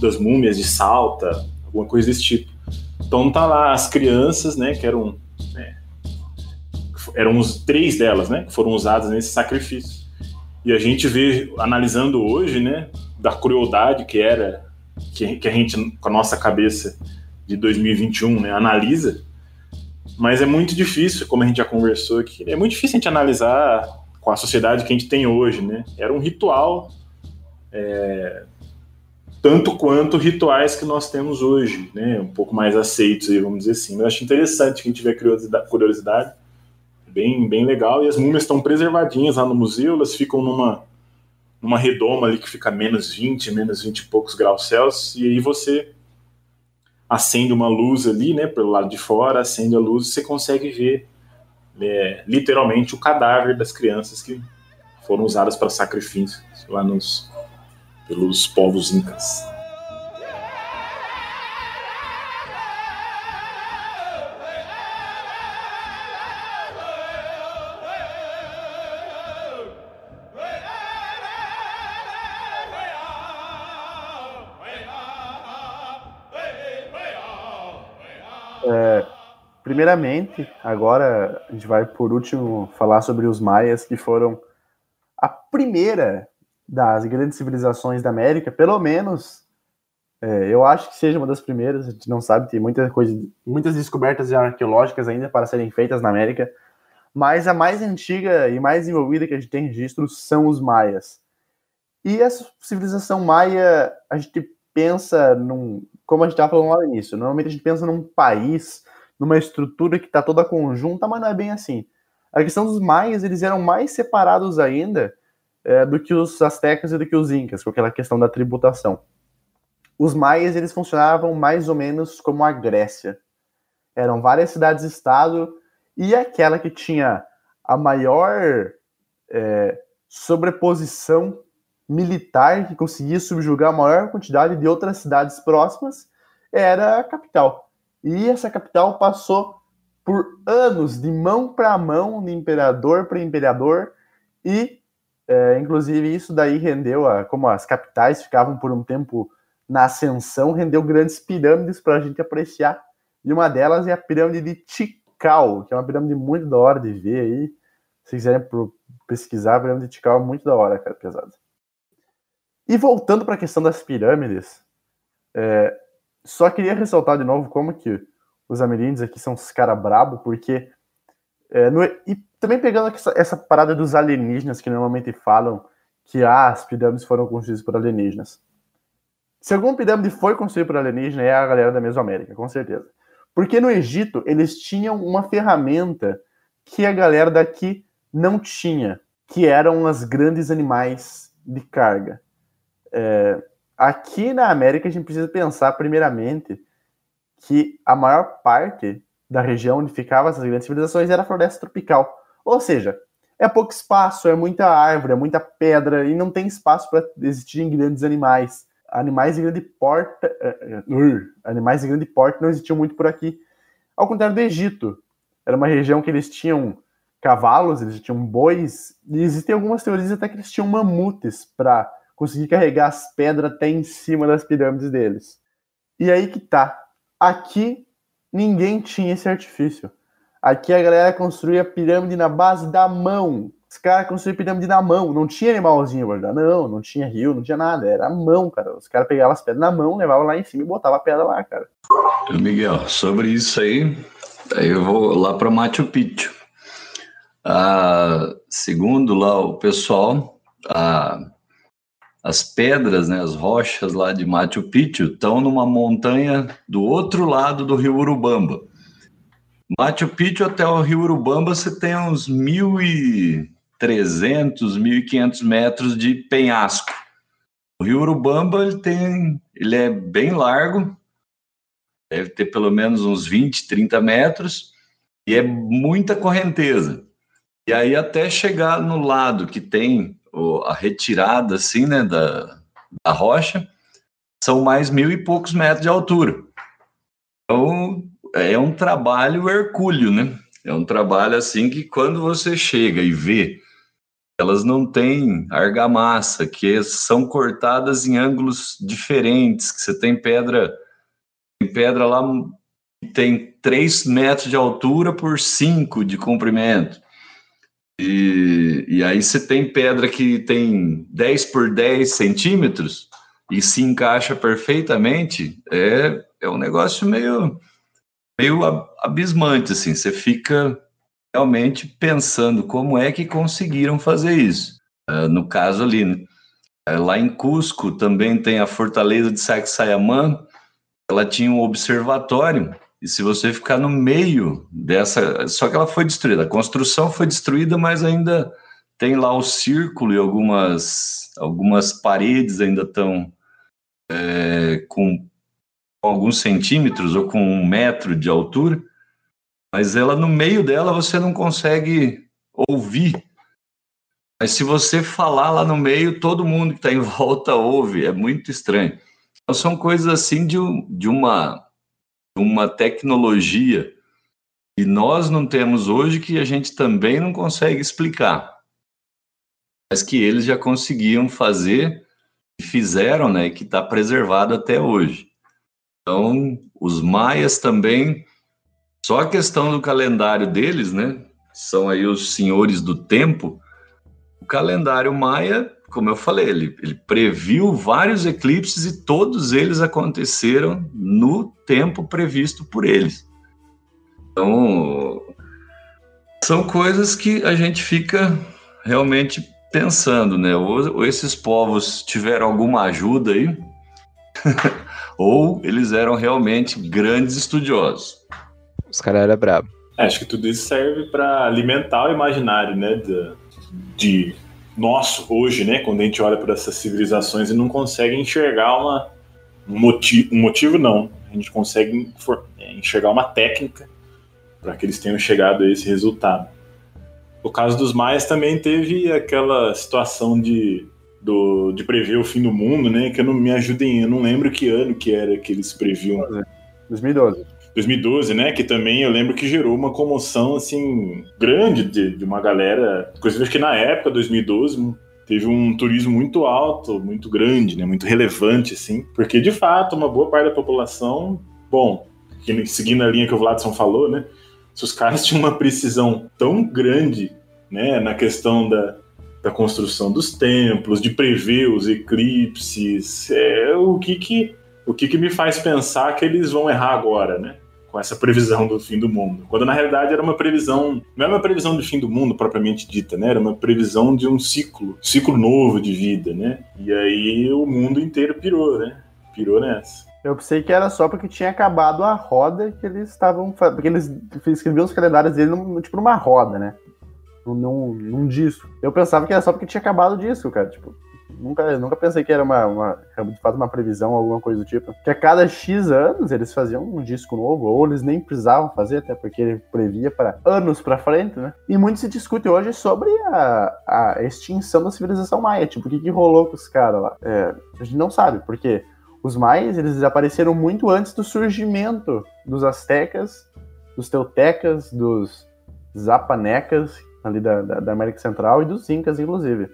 das Múmias de Salta, alguma coisa desse tipo. Então tá lá as crianças, né, que eram né, eram três delas, né, que foram usadas nesse sacrifício. E a gente vê analisando hoje, né, da crueldade que era que, que a gente com a nossa cabeça de 2021, né, analisa. Mas é muito difícil, como a gente já conversou aqui, é muito difícil a gente analisar com a sociedade que a gente tem hoje, né? Era um ritual é, tanto quanto rituais que nós temos hoje, né? Um pouco mais aceitos, vamos dizer assim. Mas eu acho interessante que a gente tiver curiosidade, curiosidade Bem, bem legal. E as múmias estão preservadinhas lá no museu, elas ficam numa, numa redoma ali que fica menos 20, menos 20 e poucos graus Celsius, e aí você acende uma luz ali, né, pelo lado de fora, acende a luz e você consegue ver é, literalmente o cadáver das crianças que foram usadas para sacrifícios lá nos pelos povos incas. Primeiramente, agora a gente vai por último falar sobre os maias, que foram a primeira das grandes civilizações da América, pelo menos é, eu acho que seja uma das primeiras, a gente não sabe, tem muita coisa, muitas descobertas arqueológicas ainda para serem feitas na América, mas a mais antiga e mais envolvida que a gente tem registros são os maias. E essa civilização maia, a gente pensa num, como a gente estava falando lá no início, normalmente a gente pensa num país, numa estrutura que está toda conjunta, mas não é bem assim. A questão dos maias, eles eram mais separados ainda é, do que os astecas e do que os incas, com aquela questão da tributação. Os maias, eles funcionavam mais ou menos como a Grécia. Eram várias cidades-estado e aquela que tinha a maior é, sobreposição militar que conseguia subjugar a maior quantidade de outras cidades próximas era a capital. E essa capital passou por anos de mão para mão, de imperador para imperador, e é, inclusive isso daí rendeu, a, como as capitais ficavam por um tempo na ascensão, rendeu grandes pirâmides para a gente apreciar. E uma delas é a pirâmide de Tikal, que é uma pirâmide muito da hora de ver aí. Se quiserem pesquisar, a pirâmide de Tikal é muito da hora, cara, pesado. E voltando para a questão das pirâmides, é, só queria ressaltar de novo como que os ameríndios aqui são os caras brabo, porque é, no, e também pegando essa, essa, parada dos alienígenas que normalmente falam que ah, as pirâmides foram construídas por alienígenas. Se alguma pirâmide foi construída por alienígena, é a galera da Mesoamérica, com certeza. Porque no Egito eles tinham uma ferramenta que a galera daqui não tinha, que eram os grandes animais de carga. É, aqui na América a gente precisa pensar primeiramente que a maior parte da região onde ficavam essas grandes civilizações era a floresta tropical. Ou seja, é pouco espaço, é muita árvore, é muita pedra e não tem espaço para existirem grandes animais. Animais de grande porte, uh, animais de grande porte não existiam muito por aqui. Ao contrário do Egito, era uma região que eles tinham cavalos, eles tinham bois, e existem algumas teorias até que eles tinham mamutes para conseguir carregar as pedras até em cima das pirâmides deles. E aí que tá. Aqui ninguém tinha esse artifício. Aqui a galera construía pirâmide na base da mão. Os caras construíam pirâmide na mão. Não tinha animalzinho guardar, não, não tinha rio, não tinha nada. Era a mão, cara. Os caras pegavam as pedras na mão, levavam lá em cima e botavam a pedra lá, cara. Miguel, sobre isso aí, eu vou lá para Machu Picchu. Ah, segundo lá o pessoal, ah, as pedras, né, as rochas lá de Machu Picchu estão numa montanha do outro lado do rio Urubamba. Machu Picchu até o rio Urubamba você tem uns 1.300, 1.500 metros de penhasco. O rio Urubamba ele tem, ele é bem largo, deve ter pelo menos uns 20, 30 metros e é muita correnteza. E aí até chegar no lado que tem a retirada assim, né, da, da rocha, são mais mil e poucos metros de altura. Então, é um trabalho hercúleo, né? É um trabalho assim que quando você chega e vê, elas não têm argamassa, que são cortadas em ângulos diferentes, que você tem pedra, tem pedra lá que tem 3 metros de altura por 5 de comprimento. E, e aí você tem pedra que tem 10 por 10 centímetros e se encaixa perfeitamente, é, é um negócio meio, meio abismante, assim, você fica realmente pensando como é que conseguiram fazer isso. Uh, no caso ali, né? uh, lá em Cusco também tem a fortaleza de Sacsayhuamán, ela tinha um observatório E se você ficar no meio dessa. Só que ela foi destruída. A construção foi destruída, mas ainda tem lá o círculo e algumas, algumas paredes ainda estão é, com alguns centímetros ou com um metro de altura. Mas ela, no meio dela, você não consegue ouvir. Mas se você falar lá no meio, todo mundo que está em volta ouve. É muito estranho. Então, são coisas assim de, de uma uma tecnologia que nós não temos hoje que a gente também não consegue explicar, mas que eles já conseguiam fazer e fizeram, né, que está preservado até hoje. Então, os maias também, só a questão do calendário deles, né, são aí os senhores do tempo, o calendário maia como eu falei, ele, ele previu vários eclipses e todos eles aconteceram no tempo previsto por eles. Então, são coisas que a gente fica realmente pensando, né? Ou, ou esses povos tiveram alguma ajuda aí, ou eles eram realmente grandes estudiosos. Os caras eram bravos. É, acho que tudo isso serve para alimentar o imaginário, né? De, de nosso hoje, né? Quando a gente olha para essas civilizações e não consegue enxergar uma, um, motivo, um motivo, não. A gente consegue é, enxergar uma técnica para que eles tenham chegado a esse resultado. O caso dos maias também teve aquela situação de, do, de prever o fim do mundo, né? Que eu não me ajudem, eu não lembro que ano que era que eles previam. 2012. 2012, né? Que também eu lembro que gerou uma comoção assim grande de, de uma galera. Inclusive, acho que na época, 2012, teve um turismo muito alto, muito grande, né? Muito relevante, assim. Porque, de fato, uma boa parte da população, bom, seguindo a linha que o Vladson falou, né? Se os caras tinham uma precisão tão grande, né? Na questão da, da construção dos templos, de prever os eclipses, é o que que o que, que me faz pensar que eles vão errar agora, né? Com essa previsão do fim do mundo. Quando na realidade era uma previsão, não era uma previsão do fim do mundo propriamente dita, né? Era uma previsão de um ciclo, ciclo novo de vida, né? E aí o mundo inteiro pirou, né? Pirou nessa. Eu pensei que era só porque tinha acabado a roda que eles estavam. Porque eles escreviam os calendários dele tipo numa roda, né? Num, num disco. Eu pensava que era só porque tinha acabado o disco, cara. Tipo, Nunca, nunca pensei que era uma, uma, de fato uma previsão, alguma coisa do tipo. Que a cada X anos eles faziam um disco novo, ou eles nem precisavam fazer, até porque ele previa para anos para frente, né? E muito se discute hoje sobre a, a extinção da civilização maia. Tipo, o que, que rolou com os caras lá? É, a gente não sabe, porque os maias eles desapareceram muito antes do surgimento dos astecas, dos teutecas, dos zapanecas ali da, da, da América Central e dos incas, inclusive.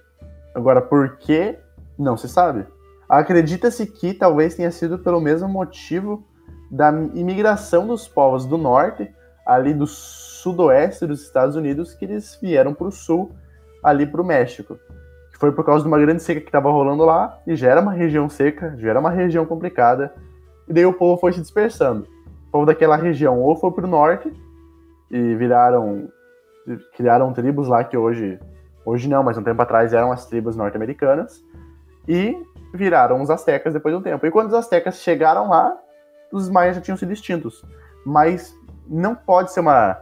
Agora, por que? Não se sabe. Acredita-se que talvez tenha sido pelo mesmo motivo da imigração dos povos do norte, ali do sudoeste dos Estados Unidos, que eles vieram para o sul, ali para o México. Foi por causa de uma grande seca que estava rolando lá, e já era uma região seca, já era uma região complicada, e daí o povo foi se dispersando. O povo daquela região ou foi para o norte, e viraram. criaram tribos lá que hoje Hoje não, mas um tempo atrás eram as tribos norte-americanas. E viraram os astecas depois de um tempo. E quando os astecas chegaram lá, os maias já tinham sido extintos. Mas não pode ser uma,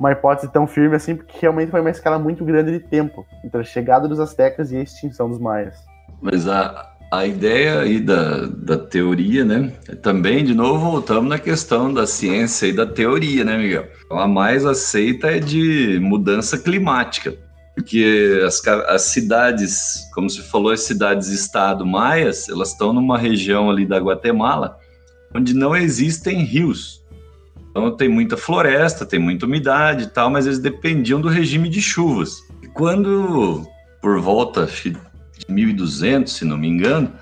uma hipótese tão firme assim, porque realmente foi uma escala muito grande de tempo entre a chegada dos astecas e a extinção dos maias. Mas a, a ideia aí da, da teoria, né? Também, de novo, voltamos na questão da ciência e da teoria, né, Miguel? A mais aceita é de mudança climática porque as, as cidades, como você falou, as cidades-estado maias, elas estão numa região ali da Guatemala, onde não existem rios. Então tem muita floresta, tem muita umidade e tal, mas eles dependiam do regime de chuvas. E quando, por volta de 1200, se não me engano,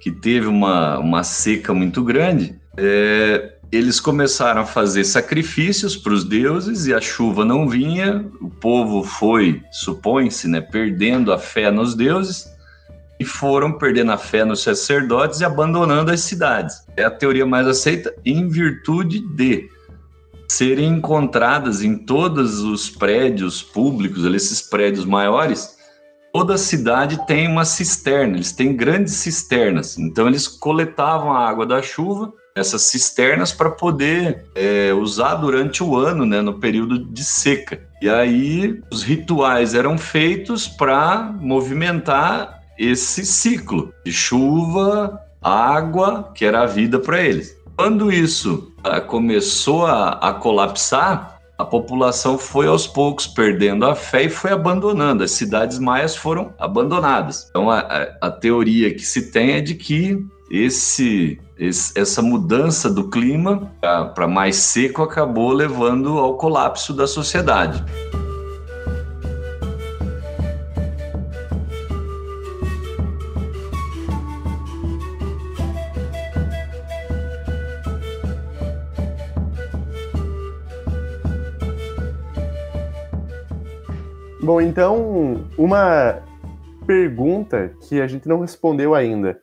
que teve uma, uma seca muito grande, é, eles começaram a fazer sacrifícios para os deuses e a chuva não vinha, o povo foi, supõe-se, né, perdendo a fé nos deuses e foram perdendo a fé nos sacerdotes e abandonando as cidades. É a teoria mais aceita em virtude de serem encontradas em todos os prédios públicos, esses prédios maiores, toda cidade tem uma cisterna, eles têm grandes cisternas. Então eles coletavam a água da chuva essas cisternas para poder é, usar durante o ano, né, no período de seca. E aí os rituais eram feitos para movimentar esse ciclo de chuva, água, que era a vida para eles. Quando isso ah, começou a, a colapsar, a população foi aos poucos perdendo a fé e foi abandonando. As cidades maias foram abandonadas. Então, a, a, a teoria que se tem é de que esse, esse essa mudança do clima para mais seco acabou levando ao colapso da sociedade. Bom, então, uma pergunta que a gente não respondeu ainda.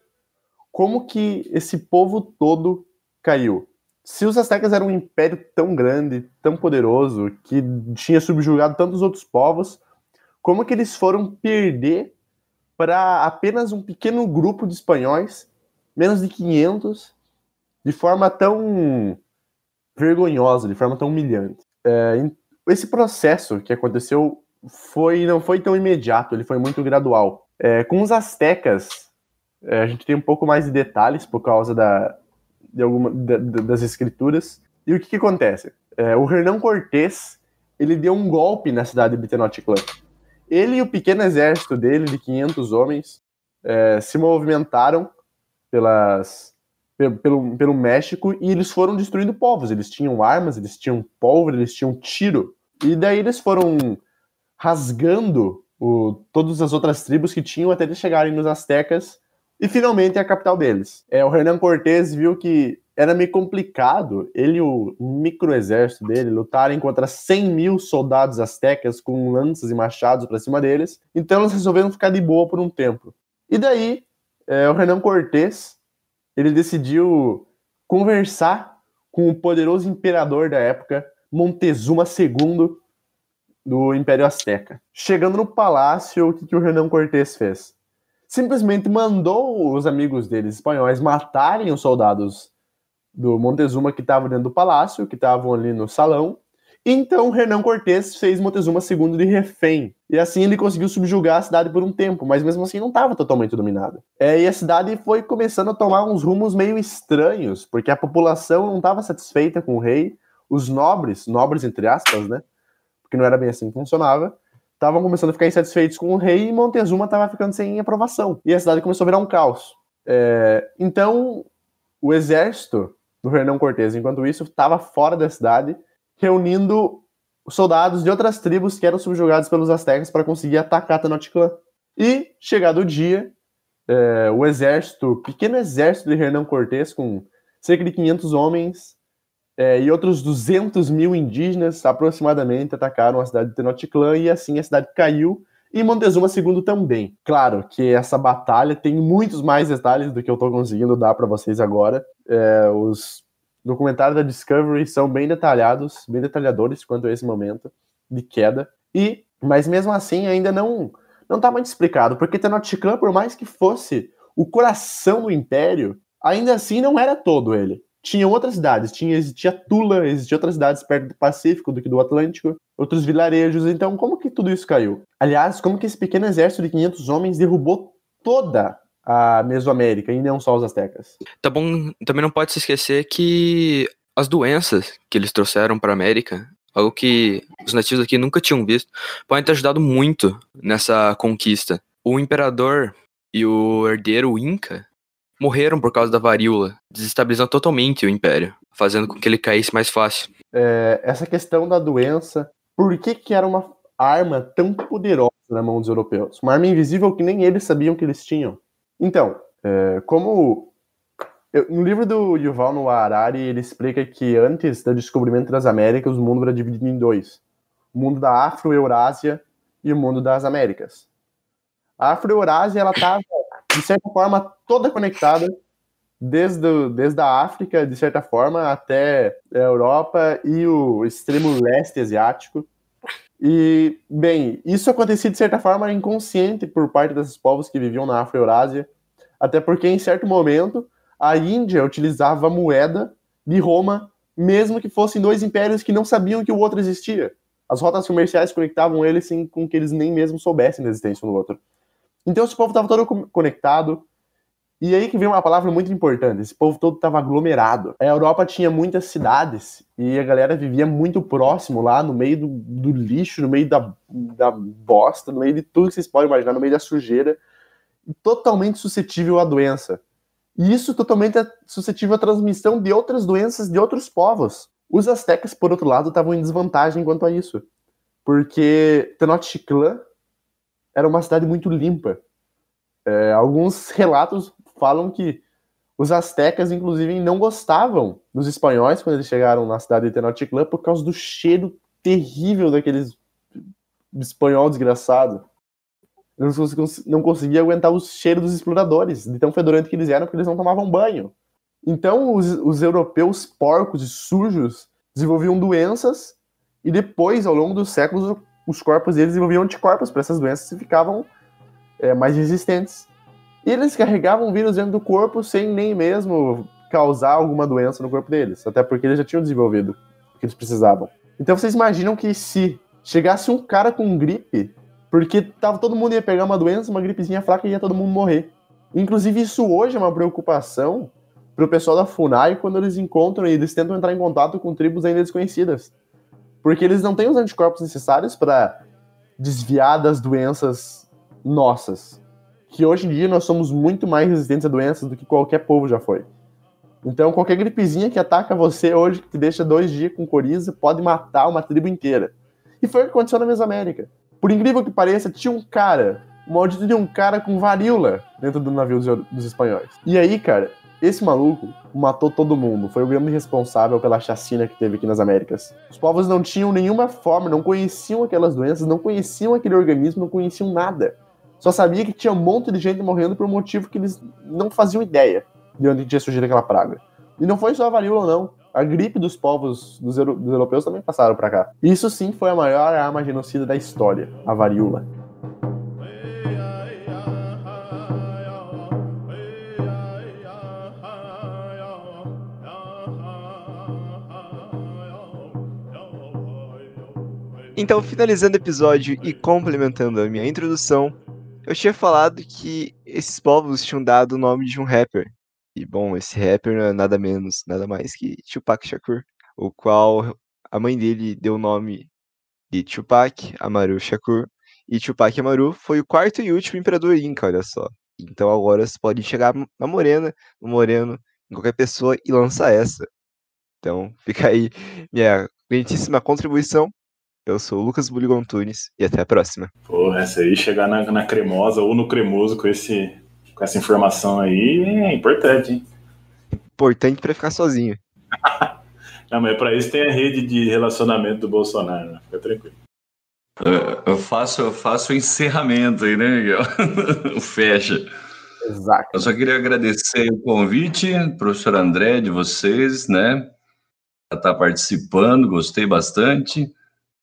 Como que esse povo todo caiu? Se os astecas eram um império tão grande, tão poderoso, que tinha subjugado tantos outros povos, como que eles foram perder para apenas um pequeno grupo de espanhóis, menos de 500, de forma tão vergonhosa, de forma tão humilhante? É, esse processo que aconteceu foi não foi tão imediato, ele foi muito gradual. É, com os astecas, a gente tem um pouco mais de detalhes por causa da, de alguma, da, das escrituras. E o que, que acontece? É, o Hernão Cortés ele deu um golpe na cidade de Tenochtitlan. Ele e o pequeno exército dele, de 500 homens, é, se movimentaram pelas, pelo, pelo México e eles foram destruindo povos. Eles tinham armas, eles tinham pólvora, eles tinham tiro. E daí eles foram rasgando o, todas as outras tribos que tinham até eles chegarem nos astecas e finalmente a capital deles. É, o Hernan Cortés viu que era meio complicado ele e o microexército dele lutarem contra 100 mil soldados astecas com lanças e machados para cima deles, então eles resolveram ficar de boa por um tempo. E daí, é, o Hernan Cortés ele decidiu conversar com o poderoso imperador da época, Montezuma II, do Império Azteca. Chegando no palácio, o que, que o Renan Cortés fez? Simplesmente mandou os amigos deles espanhóis matarem os soldados do Montezuma que estavam dentro do palácio, que estavam ali no salão. Então Renan Cortés fez Montezuma II de refém. E assim ele conseguiu subjugar a cidade por um tempo, mas mesmo assim não estava totalmente dominada. É, e a cidade foi começando a tomar uns rumos meio estranhos, porque a população não estava satisfeita com o rei. Os nobres, nobres entre aspas, né? porque não era bem assim que funcionava, estavam começando a ficar insatisfeitos com o rei e Montezuma estava ficando sem aprovação. E a cidade começou a virar um caos. É, então, o exército do Hernão Cortés, enquanto isso, estava fora da cidade, reunindo soldados de outras tribos que eram subjugados pelos astecas para conseguir atacar Tenochtitlan. E, chegado o dia, é, o exército, pequeno exército de Hernão Cortés, com cerca de 500 homens, é, e outros 200 mil indígenas aproximadamente atacaram a cidade de Tenochtitlan e assim a cidade caiu e Montezuma II também. Claro que essa batalha tem muitos mais detalhes do que eu estou conseguindo dar para vocês agora. É, os documentários da Discovery são bem detalhados, bem detalhadores quanto a esse momento de queda. E, mas mesmo assim ainda não não está muito explicado, porque Tenochtitlan, por mais que fosse o coração do império, ainda assim não era todo ele tinha outras cidades, tinha, existia Tula, existia outras cidades perto do Pacífico do que do Atlântico, outros vilarejos, então como que tudo isso caiu? Aliás, como que esse pequeno exército de 500 homens derrubou toda a Mesoamérica e não só os astecas? Tá bom, também não pode se esquecer que as doenças que eles trouxeram para a América, algo que os nativos aqui nunca tinham visto, podem ter ajudado muito nessa conquista. O imperador e o herdeiro Inca morreram por causa da varíola, desestabilizando totalmente o império, fazendo com que ele caísse mais fácil. É, essa questão da doença, por que, que era uma arma tão poderosa na mão dos europeus? Uma arma invisível que nem eles sabiam que eles tinham. Então, é, como eu, no livro do Yuval Noah Harari, ele explica que antes do descobrimento das Américas, o mundo era dividido em dois: o mundo da Afro-Eurásia e o mundo das Américas. A Afro-Eurásia ela estava de certa forma, toda conectada, desde, desde a África, de certa forma, até a Europa e o extremo leste asiático. E, bem, isso acontecia de certa forma inconsciente por parte desses povos que viviam na Afro-Eurásia, até porque em certo momento a Índia utilizava a moeda de Roma, mesmo que fossem dois impérios que não sabiam que o outro existia. As rotas comerciais conectavam eles sem com que eles nem mesmo soubessem da existência do outro. Então esse povo estava todo conectado. E aí que vem uma palavra muito importante: esse povo todo estava aglomerado. A Europa tinha muitas cidades e a galera vivia muito próximo lá, no meio do, do lixo, no meio da, da bosta, no meio de tudo que vocês podem imaginar, no meio da sujeira, totalmente suscetível à doença. E isso totalmente é suscetível à transmissão de outras doenças de outros povos. Os astecas, por outro lado, estavam em desvantagem quanto a isso, porque Tenochtitlan era uma cidade muito limpa. É, alguns relatos falam que os astecas, inclusive, não gostavam dos espanhóis quando eles chegaram na cidade de Tenochtitlan por causa do cheiro terrível daqueles espanhol desgraçado não conseguia aguentar o cheiro dos exploradores, de tão fedorento que eles eram, porque eles não tomavam banho. Então, os, os europeus porcos e sujos desenvolviam doenças, e depois, ao longo dos séculos, os corpos deles desenvolviam anticorpos para essas doenças e ficavam é, mais resistentes. E eles carregavam vírus dentro do corpo sem nem mesmo causar alguma doença no corpo deles, até porque eles já tinham desenvolvido o que eles precisavam. Então vocês imaginam que se chegasse um cara com gripe porque tava, todo mundo ia pegar uma doença, uma gripezinha fraca e ia todo mundo morrer. Inclusive, isso hoje é uma preocupação para o pessoal da FUNAI quando eles encontram e eles tentam entrar em contato com tribos ainda desconhecidas. Porque eles não têm os anticorpos necessários para desviar das doenças nossas. Que hoje em dia nós somos muito mais resistentes a doenças do que qualquer povo já foi. Então, qualquer gripezinha que ataca você hoje, que te deixa dois dias com coriza, pode matar uma tribo inteira. E foi o que aconteceu na Mesoamérica. Por incrível que pareça, tinha um cara, um maldito de um cara com varíola dentro do navio dos, dos espanhóis. E aí, cara, esse maluco matou todo mundo. Foi o grande responsável pela chacina que teve aqui nas Américas. Os povos não tinham nenhuma forma, não conheciam aquelas doenças, não conheciam aquele organismo, não conheciam nada. Só sabia que tinha um monte de gente morrendo por um motivo que eles não faziam ideia de onde tinha surgido aquela praga. E não foi só a varíola, não a gripe dos povos dos, euro, dos europeus também passaram para cá. Isso sim foi a maior arma genocida da história, a varíola. Então, finalizando o episódio e complementando a minha introdução, eu tinha falado que esses povos tinham dado o nome de um rapper, e bom, esse rapper não é nada menos, nada mais que Tupac Shakur, o qual a mãe dele deu o nome de Tupac Amaru Shakur. E Tupac Amaru foi o quarto e último imperador Inca, olha só. Então agora você pode chegar na Morena, no Moreno, em qualquer pessoa e lançar essa. Então fica aí minha grandíssima contribuição. Eu sou o Lucas Buligon Tunes e até a próxima. Porra, essa aí chegar na, na cremosa ou no cremoso com esse com essa informação aí é importante, hein? Importante para ficar sozinho. Não, mas para isso tem a rede de relacionamento do Bolsonaro, né? Fica tranquilo. Eu faço, eu faço o encerramento aí, né, Miguel? o fecha. Exato. Eu só queria agradecer o convite, professor André, de vocês, né? Para estar tá participando, gostei bastante.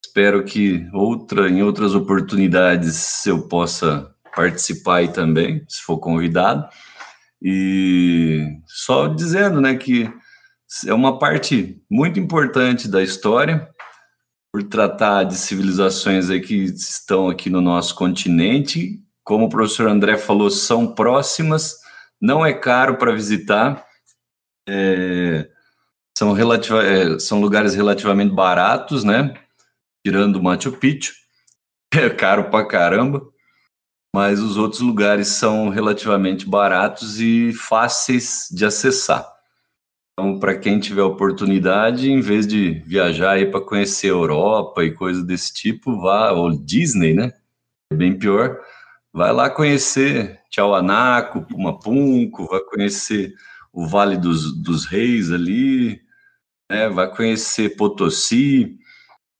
Espero que outra, em outras oportunidades eu possa participar aí também, se for convidado. E só dizendo, né, que é uma parte muito importante da história, por tratar de civilizações aí que estão aqui no nosso continente. Como o professor André falou, são próximas, não é caro para visitar, é, são, relativa, é, são lugares relativamente baratos, né? Tirando Machu Picchu, é caro pra caramba mas os outros lugares são relativamente baratos e fáceis de acessar. Então, para quem tiver oportunidade, em vez de viajar aí para conhecer a Europa e coisas desse tipo, vá, ou Disney, né? É bem pior. Vai lá conhecer Tiahuanaco, Pumapunco, vai conhecer o Vale dos, dos Reis ali, né? vai conhecer Potosí,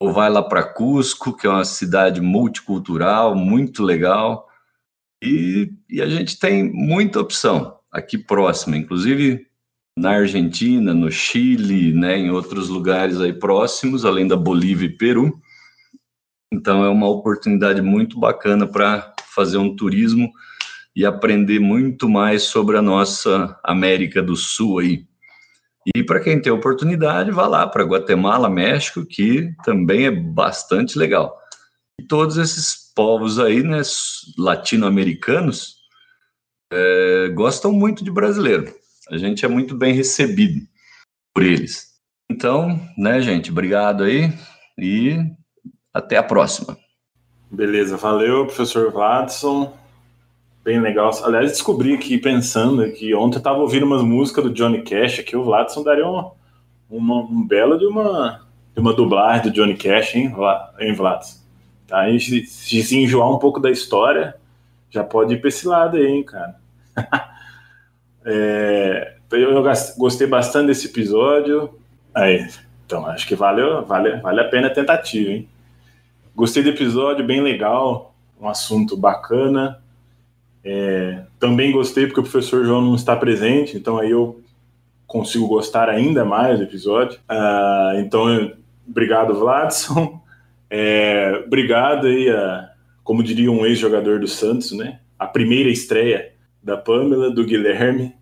ou vai lá para Cusco, que é uma cidade multicultural, muito legal. E, e, a gente tem muita opção aqui próxima, inclusive na Argentina, no Chile, né, em outros lugares aí próximos, além da Bolívia e Peru. Então é uma oportunidade muito bacana para fazer um turismo e aprender muito mais sobre a nossa América do Sul aí. E para quem tem oportunidade, vá lá para Guatemala, México, que também é bastante legal. E todos esses povos aí, né, latino-americanos, é, gostam muito de brasileiro. A gente é muito bem recebido por eles. Então, né, gente, obrigado aí e até a próxima. Beleza, valeu, professor Watson. Bem legal. Aliás, descobri aqui, pensando aqui, ontem eu tava ouvindo umas músicas do Johnny Cash aqui, o Watson daria uma, uma, um belo de uma, de uma dublagem do Johnny Cash, hein, hein Watson? Tá? A gente se, se enjoar um pouco da história, já pode ir para esse lado aí, hein, cara. é, eu gostei bastante desse episódio. Aí, então, acho que vale, vale, vale a pena a tentativa, hein? Gostei do episódio, bem legal, um assunto bacana. É, também gostei porque o professor João não está presente, então aí eu consigo gostar ainda mais do episódio. Ah, então, obrigado, Vladson. É, obrigado aí, a, como diria um ex-jogador do Santos, né? A primeira estreia da Pamela, do Guilherme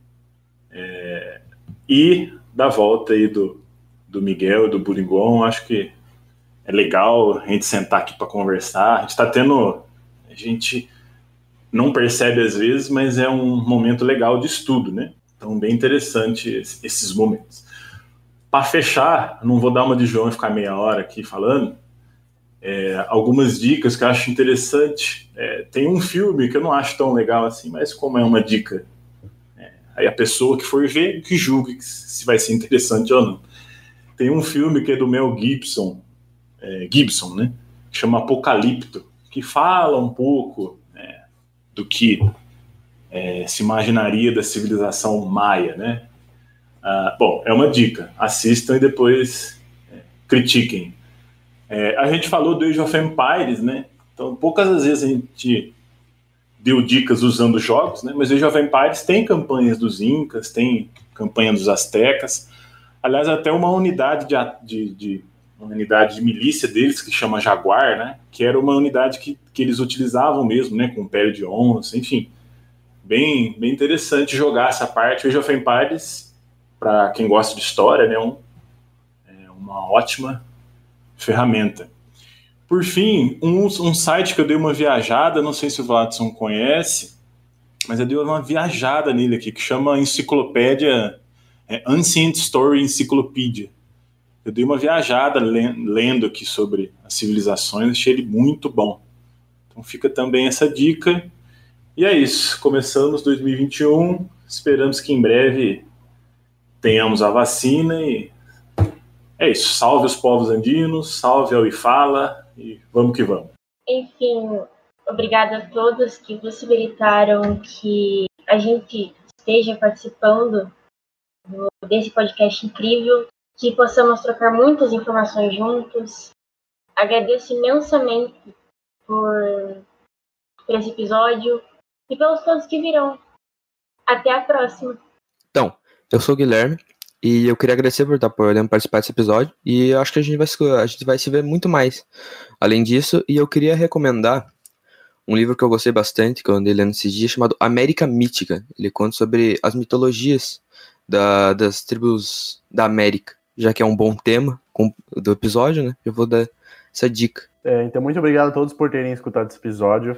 é, e da volta aí do, do Miguel e do Burigon. Acho que é legal a gente sentar aqui para conversar. A gente está tendo. A gente não percebe às vezes, mas é um momento legal de estudo, né? Então, bem interessante esses momentos. Para fechar, não vou dar uma de João e ficar meia hora aqui falando. É, algumas dicas que eu acho interessante. É, tem um filme que eu não acho tão legal assim, mas como é uma dica, é, aí a pessoa que for ver que julgue se vai ser interessante ou não. Tem um filme que é do Mel Gibson, é, Gibson, né? Que chama Apocalipto, que fala um pouco do que é, se imaginaria da civilização maia, né? Ah, bom, é uma dica. Assistam e depois é, critiquem. É, a gente falou do Age of Empires, né? Então, poucas vezes a gente deu dicas usando jogos, né? Mas o Age of Empires tem campanhas dos Incas, tem campanha dos Aztecas. Aliás, até uma unidade de, de, de uma unidade de milícia deles que chama Jaguar, né? Que era uma unidade que, que eles utilizavam mesmo, né? Com pele de onça, enfim. Bem, bem interessante jogar essa parte. O Age of Empires, para quem gosta de história, né? Um, é uma ótima ferramenta. Por fim, um, um site que eu dei uma viajada, não sei se o Vladson conhece, mas eu dei uma viajada nele aqui, que chama Enciclopédia, é, Ancient Story Encyclopedia eu dei uma viajada lendo aqui sobre as civilizações, achei ele muito bom. Então fica também essa dica. E é isso. Começamos 2021. Esperamos que em breve tenhamos a vacina e é isso. Salve os povos andinos, salve ao IFALA e vamos que vamos. Enfim, obrigada a todos que possibilitaram que a gente esteja participando desse podcast incrível que possamos trocar muitas informações juntos. Agradeço imensamente por, por esse episódio e pelos todos que virão. Até a próxima. Então, eu sou o Guilherme e eu queria agradecer por estar podendo participar desse episódio e eu acho que a gente vai a gente vai se ver muito mais. Além disso, e eu queria recomendar um livro que eu gostei bastante, que eu andei lendo esses dias, chamado América Mítica. Ele conta sobre as mitologias da, das tribos da América já que é um bom tema do episódio, né? Eu vou dar essa dica. É, então, muito obrigado a todos por terem escutado esse episódio.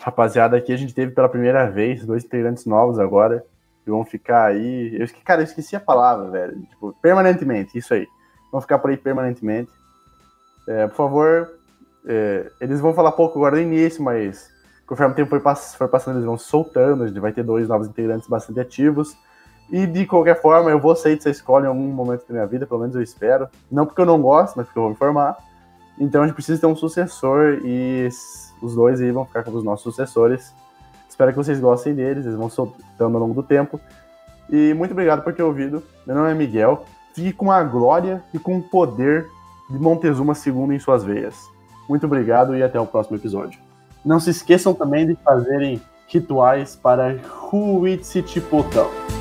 Rapaziada, aqui a gente teve pela primeira vez dois integrantes novos agora. Que vão ficar aí. Eu esqueci, cara, eu esqueci a palavra, velho. Tipo, permanentemente, isso aí. Vão ficar por aí permanentemente. É, por favor, é, eles vão falar pouco agora no início, mas conforme o tempo for passando, eles vão soltando. A gente vai ter dois novos integrantes bastante ativos. E de qualquer forma, eu vou sair dessa escola em algum momento da minha vida, pelo menos eu espero. Não porque eu não gosto, mas porque eu vou me formar. Então a gente precisa ter um sucessor e os dois aí vão ficar como os nossos sucessores. Espero que vocês gostem deles, eles vão soltando ao longo do tempo. E muito obrigado por ter ouvido. Meu nome é Miguel. Fique com a glória e com o poder de Montezuma II em suas veias. Muito obrigado e até o próximo episódio. Não se esqueçam também de fazerem rituais para Huitzitipotão.